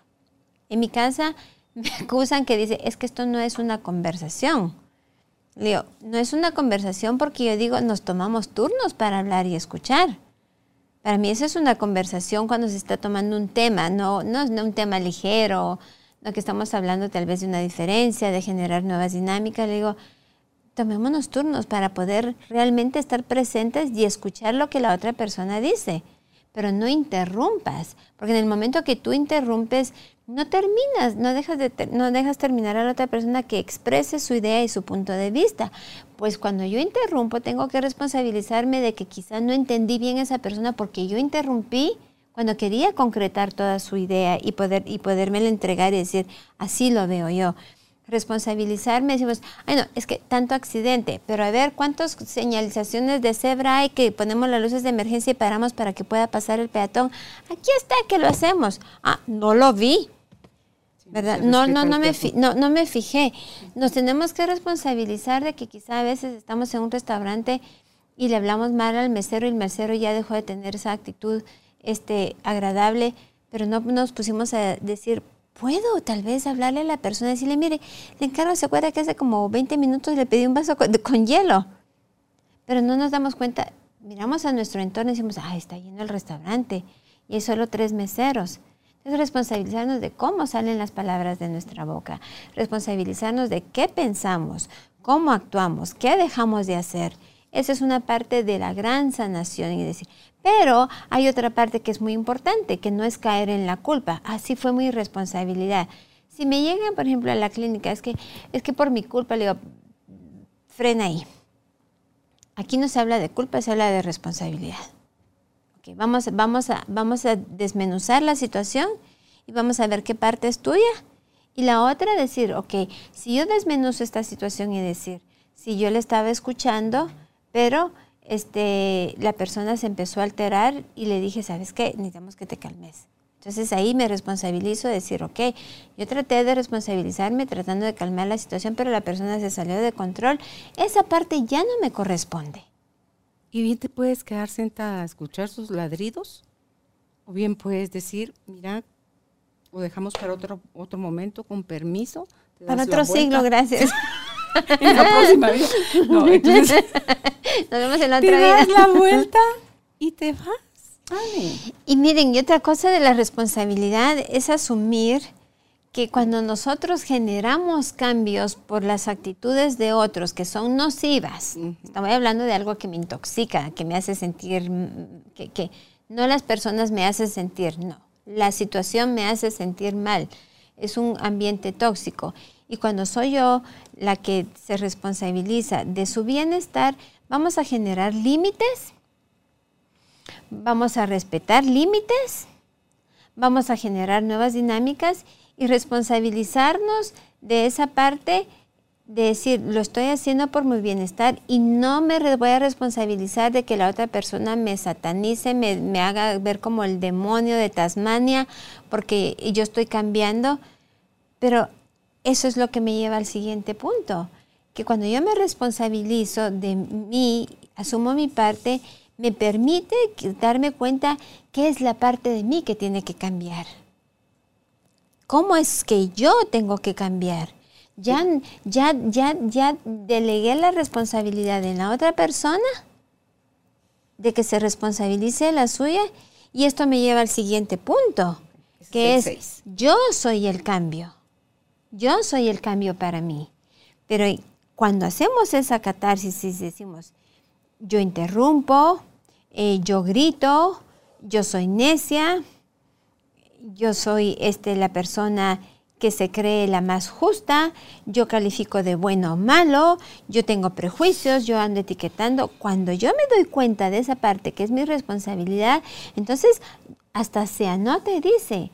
En mi casa me acusan que dice, es que esto no es una conversación. Le digo, no es una conversación porque yo digo, nos tomamos turnos para hablar y escuchar. Para mí eso es una conversación cuando se está tomando un tema, no, no, un tema ligero, no que estamos hablando tal vez de una diferencia, de generar nuevas dinámicas. Le digo, tomémonos turnos para poder realmente estar presentes y escuchar lo que la otra persona dice, pero no interrumpas, porque en el momento que tú interrumpes, no terminas, no dejas, de no dejas terminar a la otra persona que exprese su idea y su punto de vista. Pues cuando yo interrumpo, tengo que responsabilizarme de que quizás no entendí bien a esa persona porque yo interrumpí cuando quería concretar toda su idea y, poder, y poderme entregar y decir, así lo veo yo. Responsabilizarme, decimos, ay no, es que tanto accidente, pero a ver cuántas señalizaciones de cebra hay que ponemos las luces de emergencia y paramos para que pueda pasar el peatón. Aquí está que lo hacemos. Ah, no lo vi. ¿Verdad? No, no, no me, no, no me fijé. Nos tenemos que responsabilizar de que quizá a veces estamos en un restaurante y le hablamos mal al mesero y el mesero ya dejó de tener esa actitud este, agradable, pero no nos pusimos a decir, puedo tal vez hablarle a la persona y decirle, mire, le encargo, se acuerda que hace como 20 minutos le pedí un vaso con, con hielo, pero no nos damos cuenta, miramos a nuestro entorno y decimos, ah, está lleno el restaurante y hay solo tres meseros. Es responsabilizarnos de cómo salen las palabras de nuestra boca, responsabilizarnos de qué pensamos, cómo actuamos, qué dejamos de hacer. Esa es una parte de la gran sanación y decir, pero hay otra parte que es muy importante, que no es caer en la culpa. Así fue mi responsabilidad. Si me llegan, por ejemplo, a la clínica, es que, es que por mi culpa, le digo, frena ahí. Aquí no se habla de culpa, se habla de responsabilidad vamos, vamos, a, vamos a desmenuzar la situación y vamos a ver qué parte es tuya. Y la otra decir, ok, si yo desmenuzo esta situación y decir, si yo le estaba escuchando, pero este, la persona se empezó a alterar y le dije, ¿sabes qué? Necesitamos que te calmes. Entonces ahí me responsabilizo de decir, ok, yo traté de responsabilizarme tratando de calmar la situación, pero la persona se salió de control. Esa parte ya no me corresponde. Y bien te puedes quedar sentada a escuchar sus ladridos, o bien puedes decir, mira, o dejamos para otro, otro momento, con permiso. Para otro siglo, gracias. en la próxima vida. No, entonces, Nos vemos en la otra te das la vuelta y te vas. Y miren, y otra cosa de la responsabilidad es asumir que cuando nosotros generamos cambios por las actitudes de otros que son nocivas, estamos hablando de algo que me intoxica, que me hace sentir, que, que no las personas me hacen sentir, no, la situación me hace sentir mal, es un ambiente tóxico. Y cuando soy yo la que se responsabiliza de su bienestar, vamos a generar límites, vamos a respetar límites, vamos a generar nuevas dinámicas y responsabilizarnos de esa parte de decir, lo estoy haciendo por mi bienestar y no me voy a responsabilizar de que la otra persona me satanice, me, haga ver como el demonio de Tasmania, porque yo estoy cambiando. Pero eso es lo que me lleva al siguiente punto, que cuando yo me responsabilizo de mí, asumo mi parte, me permite darme cuenta qué es la parte de mí que tiene que cambiar. ¿Cómo es que yo tengo que cambiar? Ya, ya, ya, ya delegué la responsabilidad en la otra persona de que se responsabilice la suya y esto me lleva al siguiente punto, que es yo soy el cambio. Yo soy el cambio para mí. Pero cuando hacemos esa catarsis y decimos, yo interrumpo, eh, yo grito, yo soy necia, yo soy este, la persona que se cree la más justa, yo califico de bueno o malo, yo tengo prejuicios, yo ando etiquetando. Cuando yo me doy cuenta de esa parte que es mi responsabilidad, entonces hasta se anota y dice,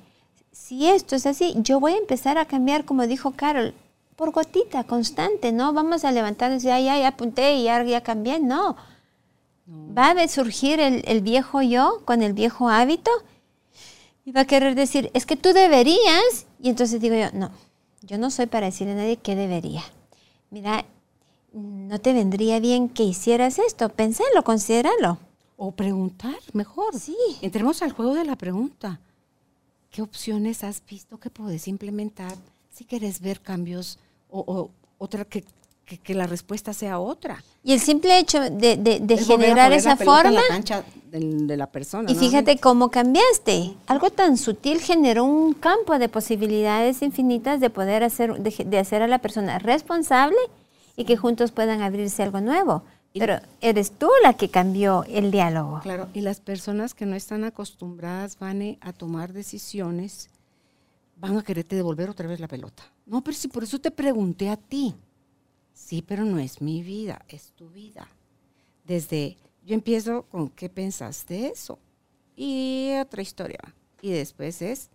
si esto es así, yo voy a empezar a cambiar, como dijo Carol, por gotita, constante, ¿no? Vamos a levantarnos y ya, ya, ya apunté y ya, ya cambié, no. Va a surgir el, el viejo yo con el viejo hábito y va a querer decir, es que tú deberías. Y entonces digo yo, no, yo no soy para decirle a nadie qué debería. Mira, no te vendría bien que hicieras esto, pensalo, considéralo. O preguntar, mejor. Sí. Entremos al juego de la pregunta. ¿Qué opciones has visto que puedes implementar si quieres ver cambios o, o otra que, que, que la respuesta sea otra? Y el simple hecho de, de- de Es generar esa forma, En la cancha del- de, la persona. y ¿no? fíjate cómo cambiaste. Algo tan sutil generó un campo de posibilidades infinitas de poder hacer, de, de hacer a la persona responsable y que juntos puedan abrirse algo nuevo. Y- Pero eres tú la que cambió el diálogo. Claro, y las personas que no están acostumbradas, Vane, a tomar decisiones, van a quererte devolver otra vez la pelota. No, pero si por eso te pregunté a ti. Sí, pero no es mi vida, es tu vida. Desde, yo empiezo con qué pensaste eso. Y otra historia. Y después es,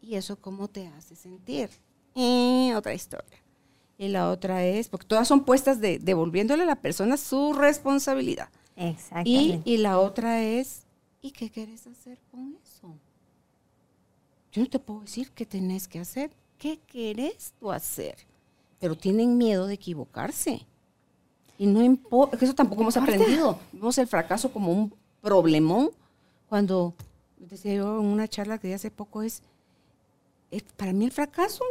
¿y eso cómo te hace sentir? Y otra historia. Y la otra es, porque todas son puestas de devolviéndole a la persona su responsabilidad. Y, Exactamente. y la otra es, ¿y qué quieres hacer con eso? Yo no te puedo decir qué tenés que hacer. ¿Qué querés tú hacer? Pero tienen miedo de equivocarse. Y no importa, eso tampoco hemos aprendido. Vemos el fracaso como un problemón. Cuando, decía yo en una charla que di hace poco, es, es para mí el fracaso,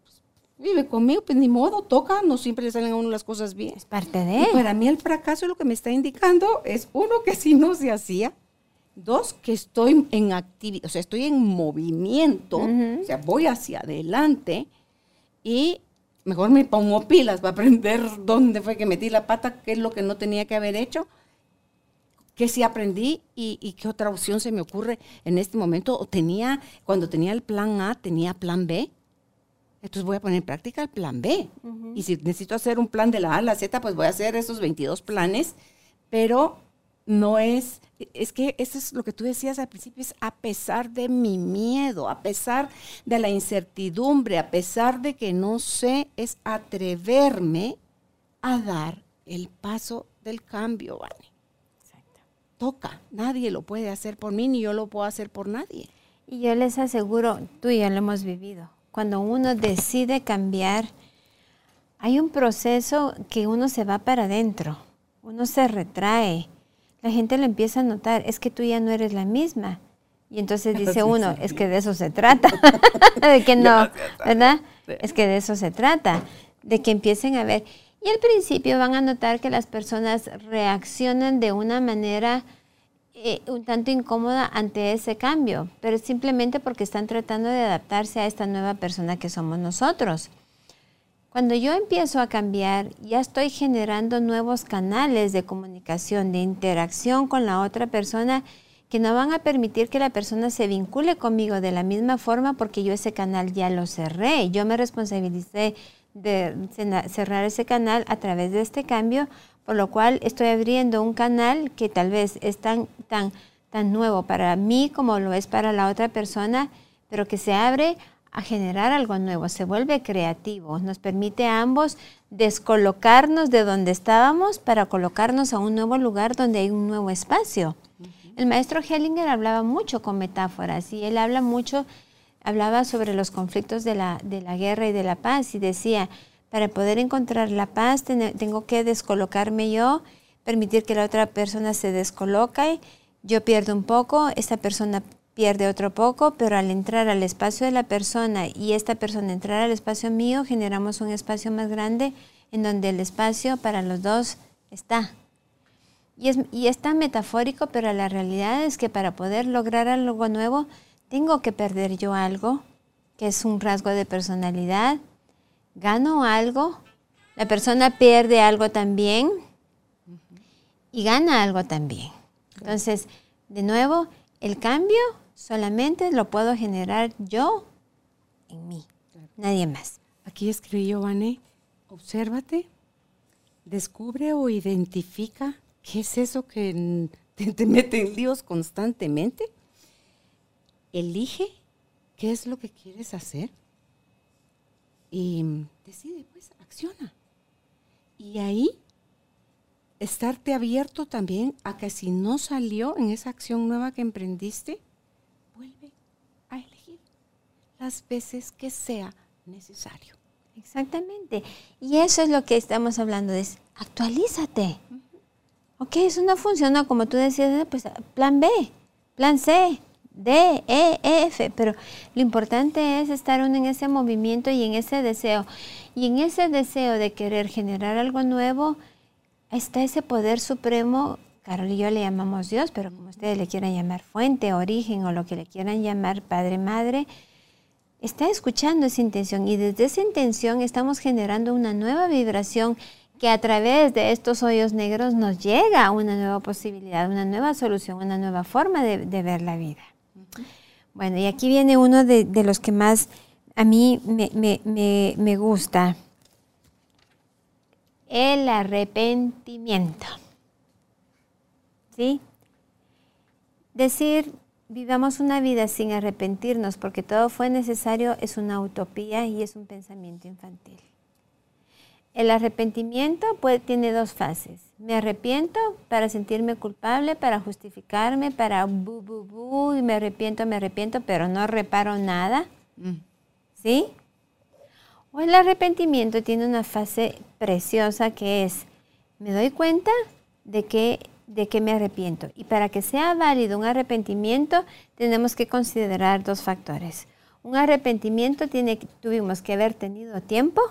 pues, vive conmigo, pues ni modo, toca, no siempre le salen a uno las cosas bien. es parte Y de. para mí el fracaso lo que me está indicando es, uno, que si no se hacía, dos, que estoy en actividad, o sea, estoy en movimiento, Ujú. o sea, voy hacia adelante y mejor me pongo pilas para aprender dónde fue que metí la pata, qué es lo que no tenía que haber hecho, qué sí aprendí y, y qué otra opción se me ocurre en este momento. O tenía, cuando tenía el plan A, tenía plan B. Entonces voy a poner en práctica el plan B. Y si necesito hacer un plan de la A a la Z, pues voy a hacer esos 22 planes, pero no es, es que eso es lo que tú decías al principio, es a pesar de mi miedo, a pesar de la incertidumbre, a pesar de que no sé, es atreverme a dar el paso del cambio, Vane. Toca, nadie lo puede hacer por mí, ni yo lo puedo hacer por nadie. Y yo les aseguro, tú y yo lo hemos vivido, cuando uno decide cambiar, hay un proceso que uno se va para adentro, uno se retrae, la gente lo empieza a notar, es que tú ya no eres la misma. Y entonces dice Sí, uno, sí. es que de eso se trata, de que no, ¿verdad? Es que de eso se trata, de que empiecen a ver. Y al principio van a notar que las personas reaccionan de una manera eh, un tanto incómoda ante ese cambio, pero es simplemente porque están tratando de adaptarse a esta nueva persona que somos nosotros. Cuando yo empiezo a cambiar, ya estoy generando nuevos canales de comunicación, de interacción con la otra persona que no van a permitir que la persona se vincule conmigo de la misma forma porque yo ese canal ya lo cerré. Yo me responsabilicé de cerrar ese canal a través de este cambio, por lo cual estoy abriendo un canal que tal vez es tan, tan, tan nuevo para mí como lo es para la otra persona, pero que se abre a generar algo nuevo, se vuelve creativo, nos permite a ambos descolocarnos de donde estábamos para colocarnos a un nuevo lugar donde hay un nuevo espacio. El maestro Hellinger hablaba mucho con metáforas y él habla mucho, hablaba sobre los conflictos de la, de la guerra y de la paz y decía, para poder encontrar la paz ten- tengo que descolocarme yo, permitir que la otra persona se descoloque, yo pierdo un poco, esta persona pierde otro poco, pero al entrar al espacio de la persona y esta persona entrar al espacio mío, generamos un espacio más grande en donde el espacio para los dos está. Y es, y es tan metafórico, pero la realidad es que para poder lograr algo nuevo, tengo que perder yo algo, que es un rasgo de personalidad, gano algo, la persona pierde algo también y gana algo también. Entonces, de nuevo, el cambio solamente lo puedo generar yo en mí. Nadie más. Aquí escribí Giovanni, obsérvate, descubre o identifica qué es eso que te, te mete en líos constantemente. Elige qué es lo que quieres hacer y decide, pues, acciona. Y ahí estarte abierto también a que si no salió en esa acción nueva que emprendiste, vuelve a elegir las veces que sea necesario. Exactamente. Y eso es lo que estamos hablando, es actualízate. Ok, eso no funciona como tú decías, pues plan B, plan C, D, E, F, pero lo importante es estar uno en ese movimiento y en ese deseo. Y en ese deseo de querer generar algo nuevo, está ese poder supremo, Carol y yo le llamamos Dios, pero como ustedes le quieran llamar fuente, origen o lo que le quieran llamar Padre, Madre, está escuchando esa intención y desde esa intención estamos generando una nueva vibración que a través de estos hoyos negros nos llega a una nueva posibilidad, una nueva solución, una nueva forma de, ver la vida. Bueno, y aquí viene uno de, los que más a mí me gusta el arrepentimiento. ¿Sí? Decir, vivamos una vida sin arrepentirnos porque todo fue necesario es una utopía y es un pensamiento infantil. El arrepentimiento tiene dos fases. Me arrepiento para sentirme culpable, para justificarme, para bu, bu, bu, y me arrepiento, me arrepiento, pero no reparo nada. Mm. ¿Sí? O el arrepentimiento tiene una fase preciosa que es, me doy cuenta de que, de que me arrepiento. Y para que sea válido un arrepentimiento, tenemos que considerar dos factores. Un arrepentimiento tiene, tuvimos que haber tenido tiempo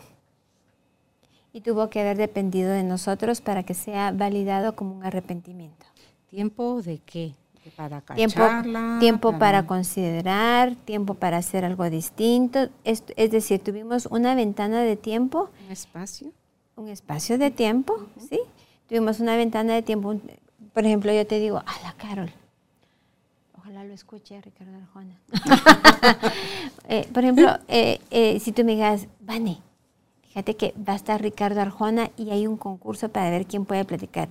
y tuvo que haber dependido de nosotros para que sea validado como un arrepentimiento. ¿Tiempo de qué? Para tiempo, tiempo para... considerar, tiempo para hacer algo distinto. Es, decir, tuvimos una ventana de tiempo. Un espacio. Un espacio de tiempo, ¿sí? Tuvimos una ventana de tiempo. Por ejemplo, yo te digo, a la Carol. Ojalá lo escuche Ricardo Arjona. Eh, por ejemplo, eh, eh, si tú me digas, Vane, fíjate que va a estar Ricardo Arjona y hay un concurso para ver quién puede platicar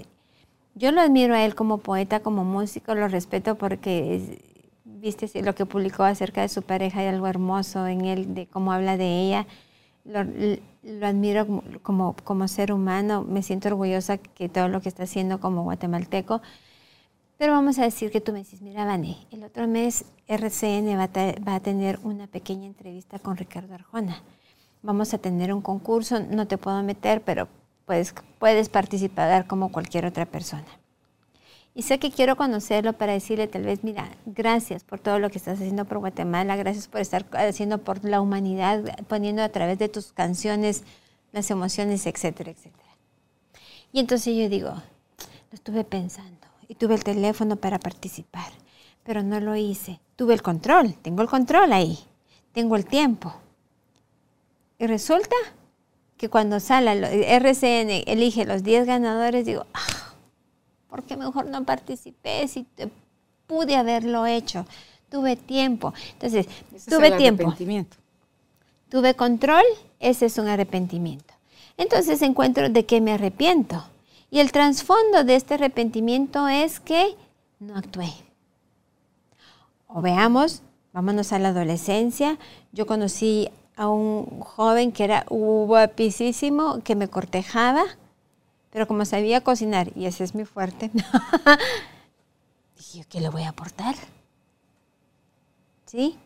yo lo admiro a él como poeta, como músico, lo respeto porque viste lo que publicó acerca de su pareja y algo hermoso en él, de cómo habla de ella. Lo, admiro como, como ser humano, me siento orgullosa que todo lo que está haciendo como guatemalteco. Pero vamos a decir que tú me dices, mira, Vane, el otro mes RCN va a, va a tener una pequeña entrevista con Ricardo Arjona. Vamos a tener un concurso, no te puedo meter, pero puedes, puedes participar como cualquier otra persona. Y sé que quiero conocerlo para decirle tal vez, mira, gracias por todo lo que estás haciendo por Guatemala, gracias por estar haciendo por la humanidad, poniendo a través de tus canciones las emociones, etcétera, etcétera. Y entonces yo digo, lo estuve pensando y tuve el teléfono para participar, pero no lo hice. Tuve el control, tengo el control ahí, tengo el tiempo. Y resulta que cuando sale RCN elige los 10 ganadores, digo, ah, ¿por qué mejor no participé si pude haberlo hecho? Tuve tiempo. Entonces, tuve tiempo. Tuve control, ese es un arrepentimiento. Entonces encuentro de qué me arrepiento. Y el trasfondo de este arrepentimiento es que no actué. O veamos, vámonos a la adolescencia. Yo conocí a un joven que era guapísimo, que me cortejaba, pero como sabía cocinar, y ese es mi fuerte, dije, ¿qué le voy a aportar? ¿Sí?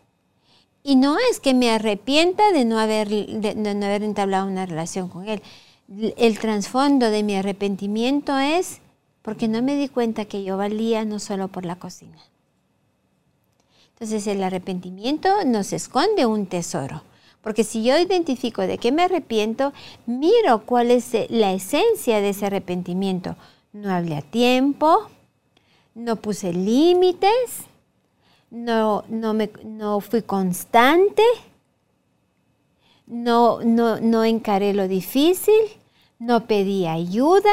Y no es que me arrepienta de no haber, de, no haber entablado una relación con él. El trasfondo de mi arrepentimiento es porque no me di cuenta que yo valía no solo por la cocina. Entonces el arrepentimiento nos esconde un tesoro. Porque si yo identifico de qué me arrepiento, miro cuál es eh, la esencia de ese arrepentimiento. No hablé a tiempo, no puse límites, no, no, me, no fui constante, no, no, no encaré lo difícil, no pedí ayuda,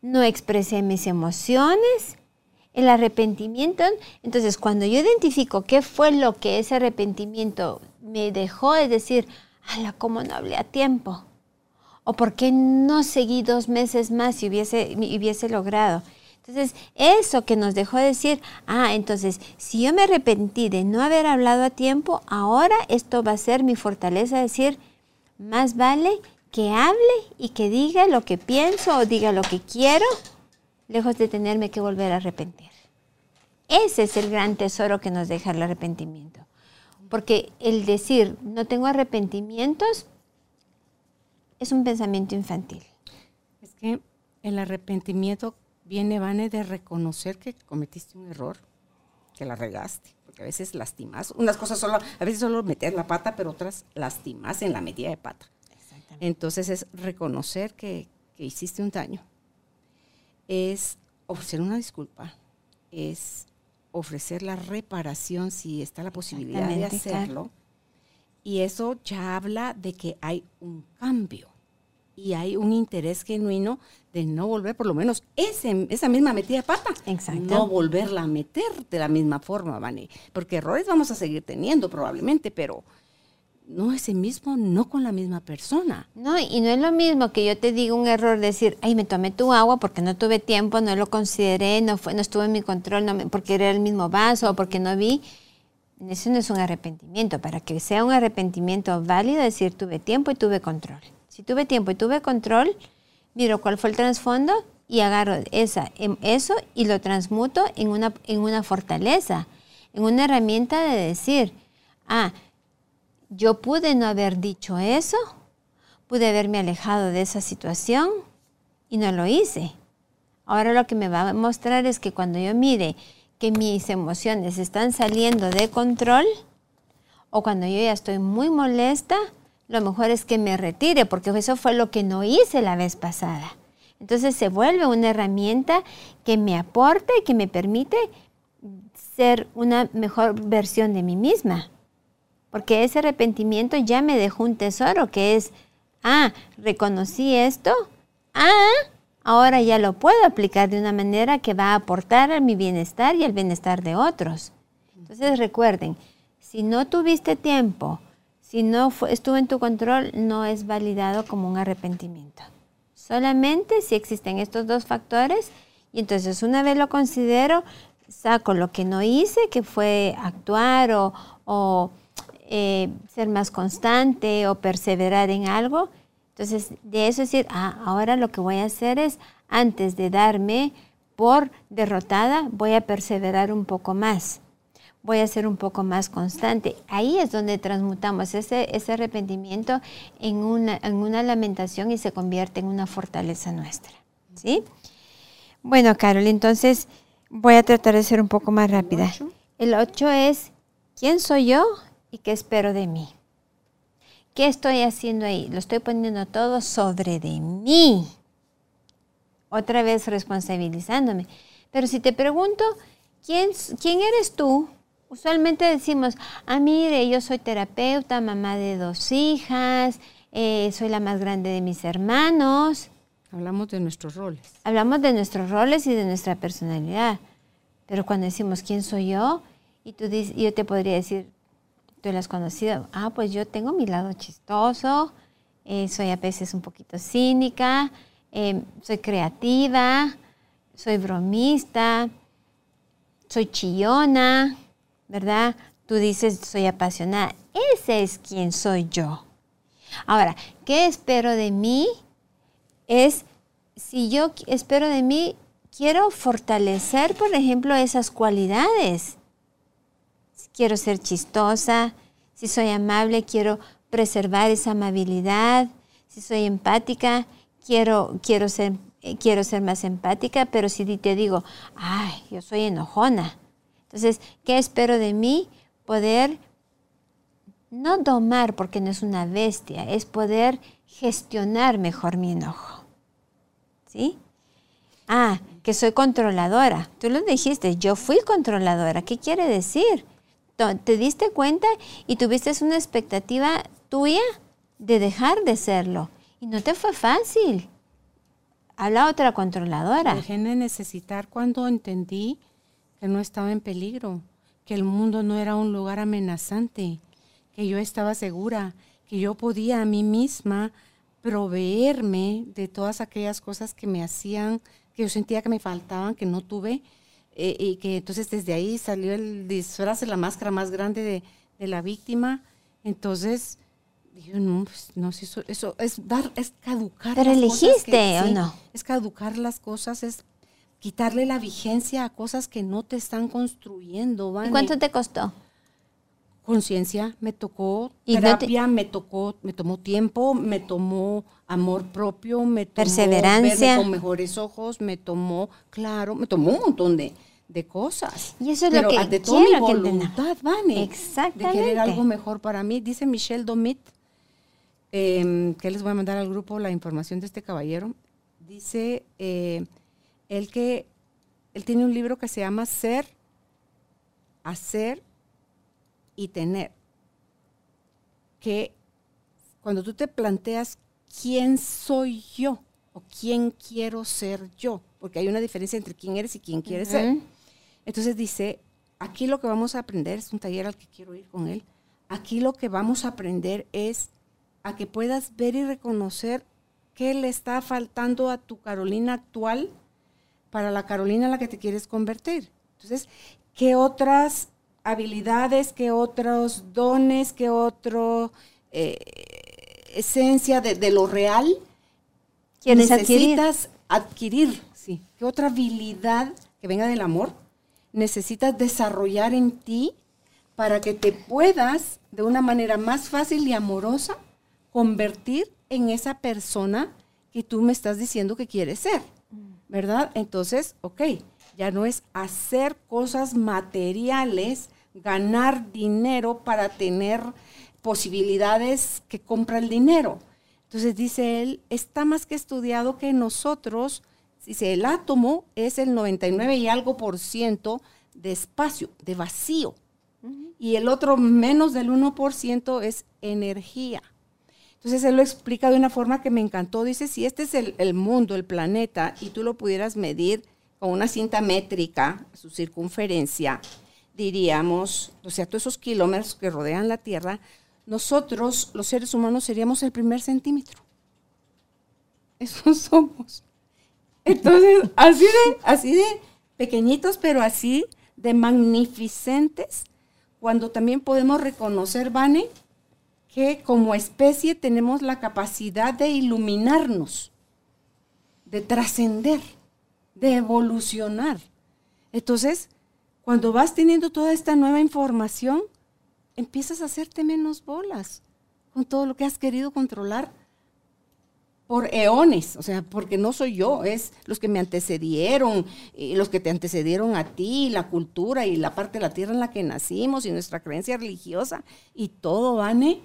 no expresé mis emociones. El arrepentimiento, entonces cuando yo identifico qué fue lo que ese arrepentimiento me dejó de decir, ala, cómo no hablé a tiempo? ¿O por qué no seguí dos meses más y hubiese, hubiese logrado? Entonces, eso que nos dejó decir, ah, entonces, si yo me arrepentí de no haber hablado a tiempo, ahora esto va a ser mi fortaleza, decir, más vale que hable y que diga lo que pienso o diga lo que quiero, lejos de tenerme que volver a arrepentir. Ese es el gran tesoro que nos deja el arrepentimiento. Porque el decir no tengo arrepentimientos es un pensamiento infantil. Es que el arrepentimiento viene, Vane, de reconocer que cometiste un error, que la regaste. Porque a veces lastimas. Unas cosas solo, a veces solo meter la pata, pero otras lastimas en la medida de pata. Entonces es reconocer que, que hiciste un daño. Es ofrecer una disculpa. Es ofrecer la reparación si está la posibilidad de hacerlo. Y eso ya habla de que hay un cambio y hay un interés genuino de no volver, por lo menos ese, esa misma metida de pata. Exacto. No volverla a meter de la misma forma, Vane. Porque errores vamos a seguir teniendo probablemente, pero no ese mismo, no con la misma persona. No, y no es lo mismo que yo te diga un error, decir, ay, me tomé tu agua porque no tuve tiempo, no lo consideré, no, fue, no estuvo en mi control, no porque era el mismo vaso o porque no vi. Eso no es un arrepentimiento. Para que sea un arrepentimiento válido, decir, tuve tiempo y tuve control. Si tuve tiempo y tuve control, miro cuál fue el trasfondo y agarro esa, em, eso y lo transmuto en una, en una fortaleza, en una herramienta de decir, ah, yo pude no haber dicho eso, pude haberme alejado de esa situación y no lo hice. Ahora lo que me va a mostrar es que cuando yo mire que mis emociones están saliendo de control o cuando yo ya estoy muy molesta, lo mejor es que me retire porque eso fue lo que no hice la vez pasada. Entonces se vuelve una herramienta que me aporta y que me permite ser una mejor versión de mí misma porque ese arrepentimiento ya me dejó un tesoro que es, ah, reconocí esto, ah, ahora ya lo puedo aplicar de una manera que va a aportar a mi bienestar y al bienestar de otros. Entonces recuerden, si no tuviste tiempo, si no estuvo en tu control, no es validado como un arrepentimiento. Solamente si existen estos dos factores y entonces una vez lo considero, saco lo que no hice, que fue actuar o, o eh, ser más constante o perseverar en algo. Entonces, de eso es decir, ah, ahora lo que voy a hacer es, antes de darme por derrotada, voy a perseverar un poco más. Voy a ser un poco más constante. Ahí es donde transmutamos ese, ese arrepentimiento en una, en una lamentación y se convierte en una fortaleza nuestra. ¿Sí? Bueno, Carol, entonces voy a tratar de ser un poco más rápida. El 8 es, ¿quién soy yo? ¿Y qué espero de mí? ¿Qué estoy haciendo ahí? Lo estoy poniendo todo sobre de mí. Otra vez responsabilizándome. Pero si te pregunto, ¿quién, quién eres tú? Usualmente decimos, ah, mire, yo soy terapeuta, mamá de dos hijas, eh, soy la más grande de mis hermanos. Hablamos de nuestros roles. Hablamos de nuestros roles y de nuestra personalidad. Pero cuando decimos, ¿quién soy yo? Y tú dices, yo te podría decir, tú lo has conocido. Ah, pues yo tengo mi lado chistoso, eh, soy a veces un poquito cínica, em, soy creativa, soy bromista, soy chillona, ¿verdad? Tú dices, soy apasionada. Ese es quien soy yo. Ahora, ¿qué espero de mí? Es, si yo espero de mí, quiero fortalecer, por ejemplo, esas cualidades quiero ser chistosa, si soy amable, quiero preservar esa amabilidad, si soy empática, quiero, quiero, ser, eh, quiero ser más empática, pero si te digo, ay, yo soy enojona. Entonces, ¿qué espero de mí? Poder no domar, porque no es una bestia, es poder gestionar mejor mi enojo. ¿Sí? Ah, que soy controladora. Tú lo dijiste, yo fui controladora. ¿Qué quiere decir? Te diste cuenta y tuviste una expectativa tuya de dejar de serlo. Y no te fue fácil. Habla otra controladora. Dejé de necesitar cuando entendí que no estaba en peligro, que el mundo no era un lugar amenazante, que yo estaba segura, que yo podía a mí misma proveerme de todas aquellas cosas que me hacían, que yo sentía que me faltaban, que no tuve, eh, y que entonces desde ahí salió el disfraz, la máscara más grande de, de la víctima. Entonces, dije, no, pues, no, eso, eso es dar, es caducar. ¿Pero elegiste o no? Es caducar las cosas, es quitarle la vigencia a cosas que no te están construyendo. ¿Y cuánto te costó? Conciencia, me tocó terapia, me tocó, me tomó tiempo, me tomó amor propio, me tomó perseverancia, con mejores ojos, me tomó, claro, me tomó un montón de, de cosas. Y eso es lo que de toda mi voluntad, Vane, Exactamente. de querer algo mejor para mí. Dice Michelle Domit, eh, que les voy a mandar al grupo la información de este caballero. Dice eh, él que él tiene un libro que se llama Ser, Hacer y Tener. Que cuando tú te planteas quién soy yo o quién quiero ser yo, porque hay una diferencia entre quién eres y quién quieres ser. Entonces dice, aquí lo que vamos a aprender, es un taller al que quiero ir con él, aquí lo que vamos a aprender es a que puedas ver y reconocer qué le está faltando a tu Carolina actual para la Carolina en la que te quieres convertir. Entonces, ¿qué otras habilidades, qué otros dones, qué otra eh, esencia de, lo real necesitas adquirir? adquirir? Sí. ¿Qué otra habilidad que venga del amor necesitas desarrollar en ti para que te puedas, de una manera más fácil y amorosa, convertir en esa persona que tú me estás diciendo que quieres ser? ¿verdad? Entonces, ok, ya no es hacer cosas materiales, ganar dinero para tener posibilidades que compra el dinero. Entonces dice él, está más que estudiado que nosotros, dice, el átomo es el 99 y algo por ciento de espacio, de vacío. Y el otro menos del 1% es energía. Entonces él lo explica de una forma que me encantó. Dice, si este es el, mundo, el planeta, y tú lo pudieras medir con una cinta métrica, su circunferencia, diríamos, o sea, todos esos kilómetros que rodean la Tierra, nosotros, los seres humanos, seríamos el primer centímetro. Eso somos. Entonces, así de, así de pequeñitos, pero así de magnificentes, cuando también podemos reconocer, Vane, que como especie tenemos la capacidad de iluminarnos, de trascender, de evolucionar. Entonces, cuando vas teniendo toda esta nueva información, empiezas a hacerte menos bolas con todo lo que has querido controlar por eones, o sea, porque no soy yo, es los que me antecedieron, los que te antecedieron a ti, la cultura y la parte de la tierra en la que nacimos y nuestra creencia religiosa y todo, Vane,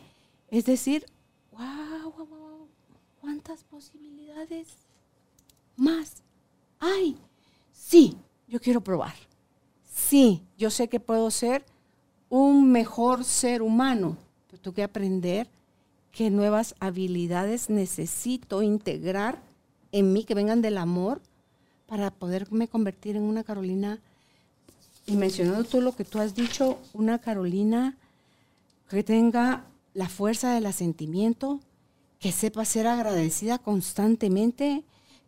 es decir, wow, wow, wow, ¿cuántas posibilidades más hay? Sí, yo quiero probar. Sí, yo sé que puedo ser un mejor ser humano, pero tengo que aprender qué nuevas habilidades necesito integrar en mí que vengan del amor para poderme convertir en una Carolina. Y mencionando todo lo que tú has dicho, una Carolina que tenga la fuerza del asentimiento, que sepa ser agradecida constantemente,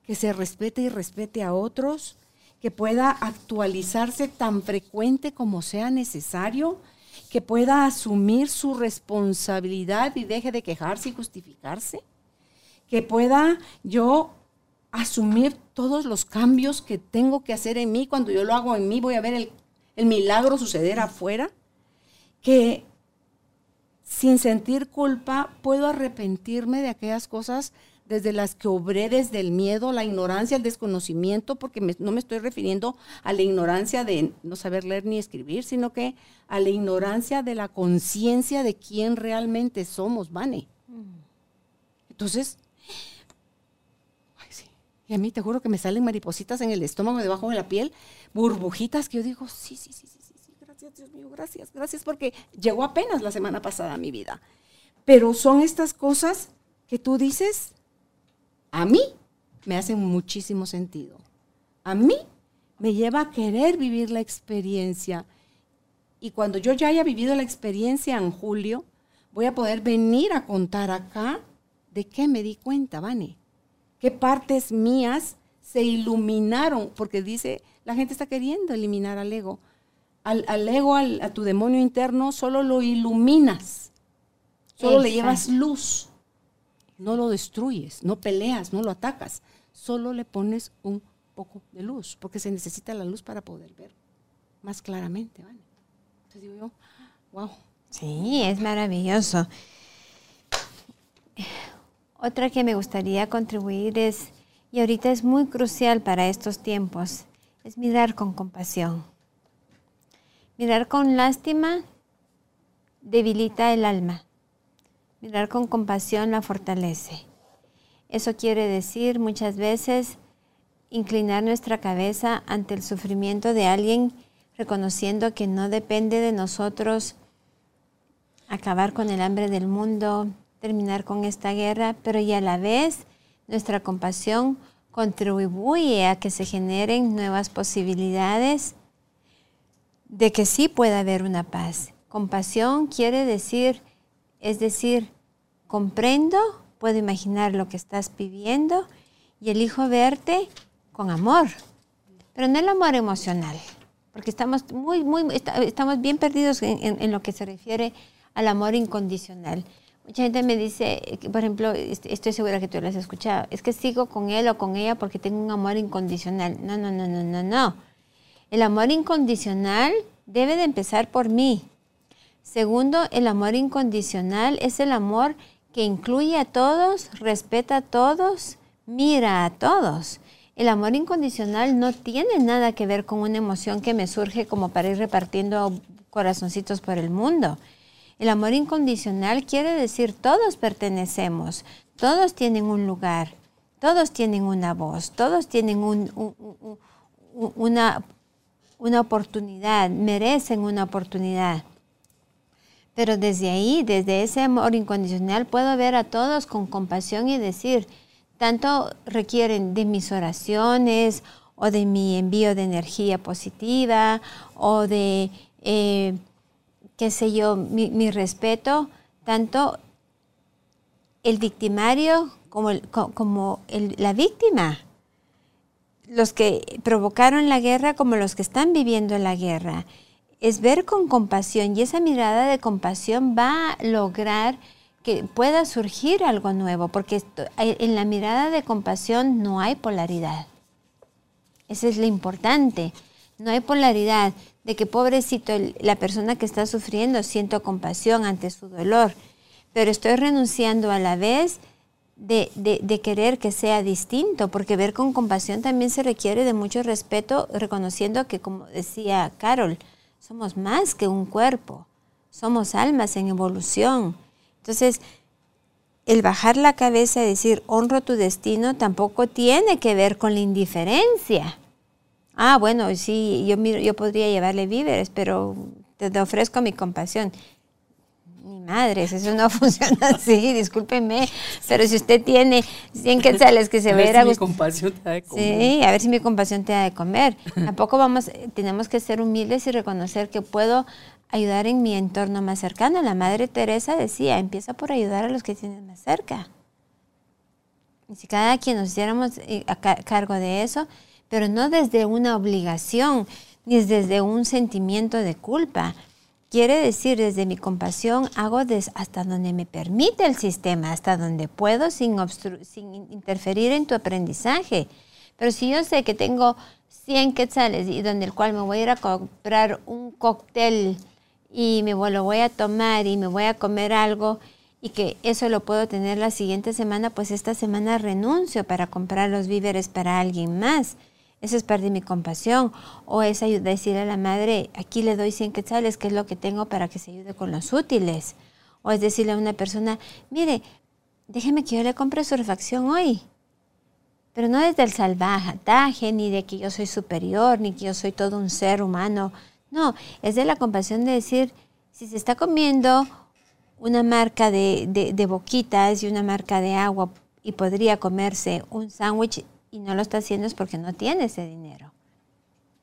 que se respete y respete a otros, que pueda actualizarse tan frecuente como sea necesario, que pueda asumir su responsabilidad y deje de quejarse y justificarse, que pueda yo asumir todos los cambios que tengo que hacer en mí, cuando yo lo hago en mí voy a ver el, el milagro suceder afuera, que sin sentir culpa, puedo arrepentirme de aquellas cosas desde las que obré desde el miedo, la ignorancia, el desconocimiento, porque no me estoy refiriendo a la ignorancia de no saber leer ni escribir, sino que a la ignorancia de la conciencia de quién realmente somos, Vane. Entonces, ay, sí. Y a mí te juro que me salen maripositas en el estómago, debajo de la piel, burbujitas que yo digo, sí, sí, sí, sí gracias Dios mío, gracias, gracias porque llegó apenas la semana pasada a mi vida. Pero son estas cosas que tú dices, a mí me hacen muchísimo sentido. A mí me lleva a querer vivir la experiencia. Y cuando yo ya haya vivido la experiencia en julio, voy a poder venir a contar acá de qué me di cuenta, Vane. ¿Qué partes mías se iluminaron? Porque dice, la gente está queriendo eliminar al ego. Al, ego, a tu demonio interno, solo lo iluminas. Solo le llevas luz. No lo destruyes, no peleas, no lo atacas. Solo le pones un poco de luz, porque se necesita la luz para poder ver más claramente. ¿vale? Entonces digo yo, wow. Sí, es maravilloso. Otra que me gustaría contribuir es, y ahorita es muy crucial para estos tiempos, es mirar con compasión. Mirar con lástima debilita el alma. Mirar con compasión la fortalece. Eso quiere decir muchas veces inclinar nuestra cabeza ante el sufrimiento de alguien, reconociendo que no depende de nosotros acabar con el hambre del mundo, terminar con esta guerra, pero y a la vez nuestra compasión contribuye a que se generen nuevas posibilidades de que sí pueda haber una paz. Compasión quiere decir, es decir, comprendo, puedo imaginar lo que estás pidiendo y elijo verte con amor, pero no el amor emocional, porque estamos muy, muy, estamos bien perdidos en, lo que se refiere al amor incondicional. Mucha gente me dice, por ejemplo, estoy segura que tú lo has escuchado, es que sigo con él o con ella porque tengo un amor incondicional. No, no, no, no, no, no. El amor incondicional debe de empezar por mí. Segundo, el amor incondicional es el amor que incluye a todos, respeta a todos, mira a todos. El amor incondicional no tiene nada que ver con una emoción que me surge como para ir repartiendo corazoncitos por el mundo. El amor incondicional quiere decir todos pertenecemos, todos tienen un lugar, todos tienen una voz, todos tienen una, una oportunidad, merecen una oportunidad. Pero desde ahí, desde ese amor incondicional, puedo ver a todos con compasión y decir, tanto requieren de mis oraciones o de mi envío de energía positiva o de, eh, qué sé yo, mi, respeto, tanto el victimario como, como la víctima, los que provocaron la guerra como los que están viviendo la guerra. Es ver con compasión y esa mirada de compasión va a lograr que pueda surgir algo nuevo, porque en la mirada de compasión no hay polaridad. Eso es lo importante. No hay polaridad de que pobrecito la persona que está sufriendo siento compasión ante su dolor, pero estoy renunciando a la vez de, de, querer que sea distinto, porque ver con compasión también se requiere de mucho respeto, reconociendo que, como decía Carol, somos más que un cuerpo, somos almas en evolución entonces, el bajar la cabeza y decir honro tu destino tampoco tiene que ver con la indiferencia. Ah, bueno, sí, yo, yo podría llevarle víveres, pero te, ofrezco mi compasión. Mi madre, eso no funciona así, discúlpeme, pero si usted tiene 100 quetzales que se va a ir a... mi compasión te da de comer. Sí, a ver si mi compasión te da de comer. Tampoco vamos, tenemos que ser humildes y reconocer que puedo ayudar en mi entorno más cercano. La Madre Teresa decía, empieza por ayudar a los que tienes más cerca. Y si cada quien nos hiciéramos eh, a cargo de eso, pero no desde una obligación, ni desde un sentimiento de culpa. Quiere decir, desde mi compasión hago hasta donde me permite el sistema, hasta donde puedo sin, sin interferir en tu aprendizaje. Pero si yo sé que tengo 100 quetzales y donde el cual me voy a ir a comprar un cóctel y me lo voy a tomar y me voy a comer algo y que eso lo puedo tener la siguiente semana, pues esta semana renuncio para comprar los víveres para alguien más. Eso es parte de mi compasión. O es decirle a la madre, aquí le doy 100 quetzales, que es lo que tengo para que se ayude con los útiles. O es decirle a una persona, mire, déjeme que yo le compre su refacción hoy. Pero no desde el salvataje, ni de que yo soy superior, ni que yo soy todo un ser humano no, es de la compasión de decir, si se está comiendo una marca de, boquitas y una marca de agua y podría comerse un sándwich y no lo está haciendo es porque no tiene ese dinero.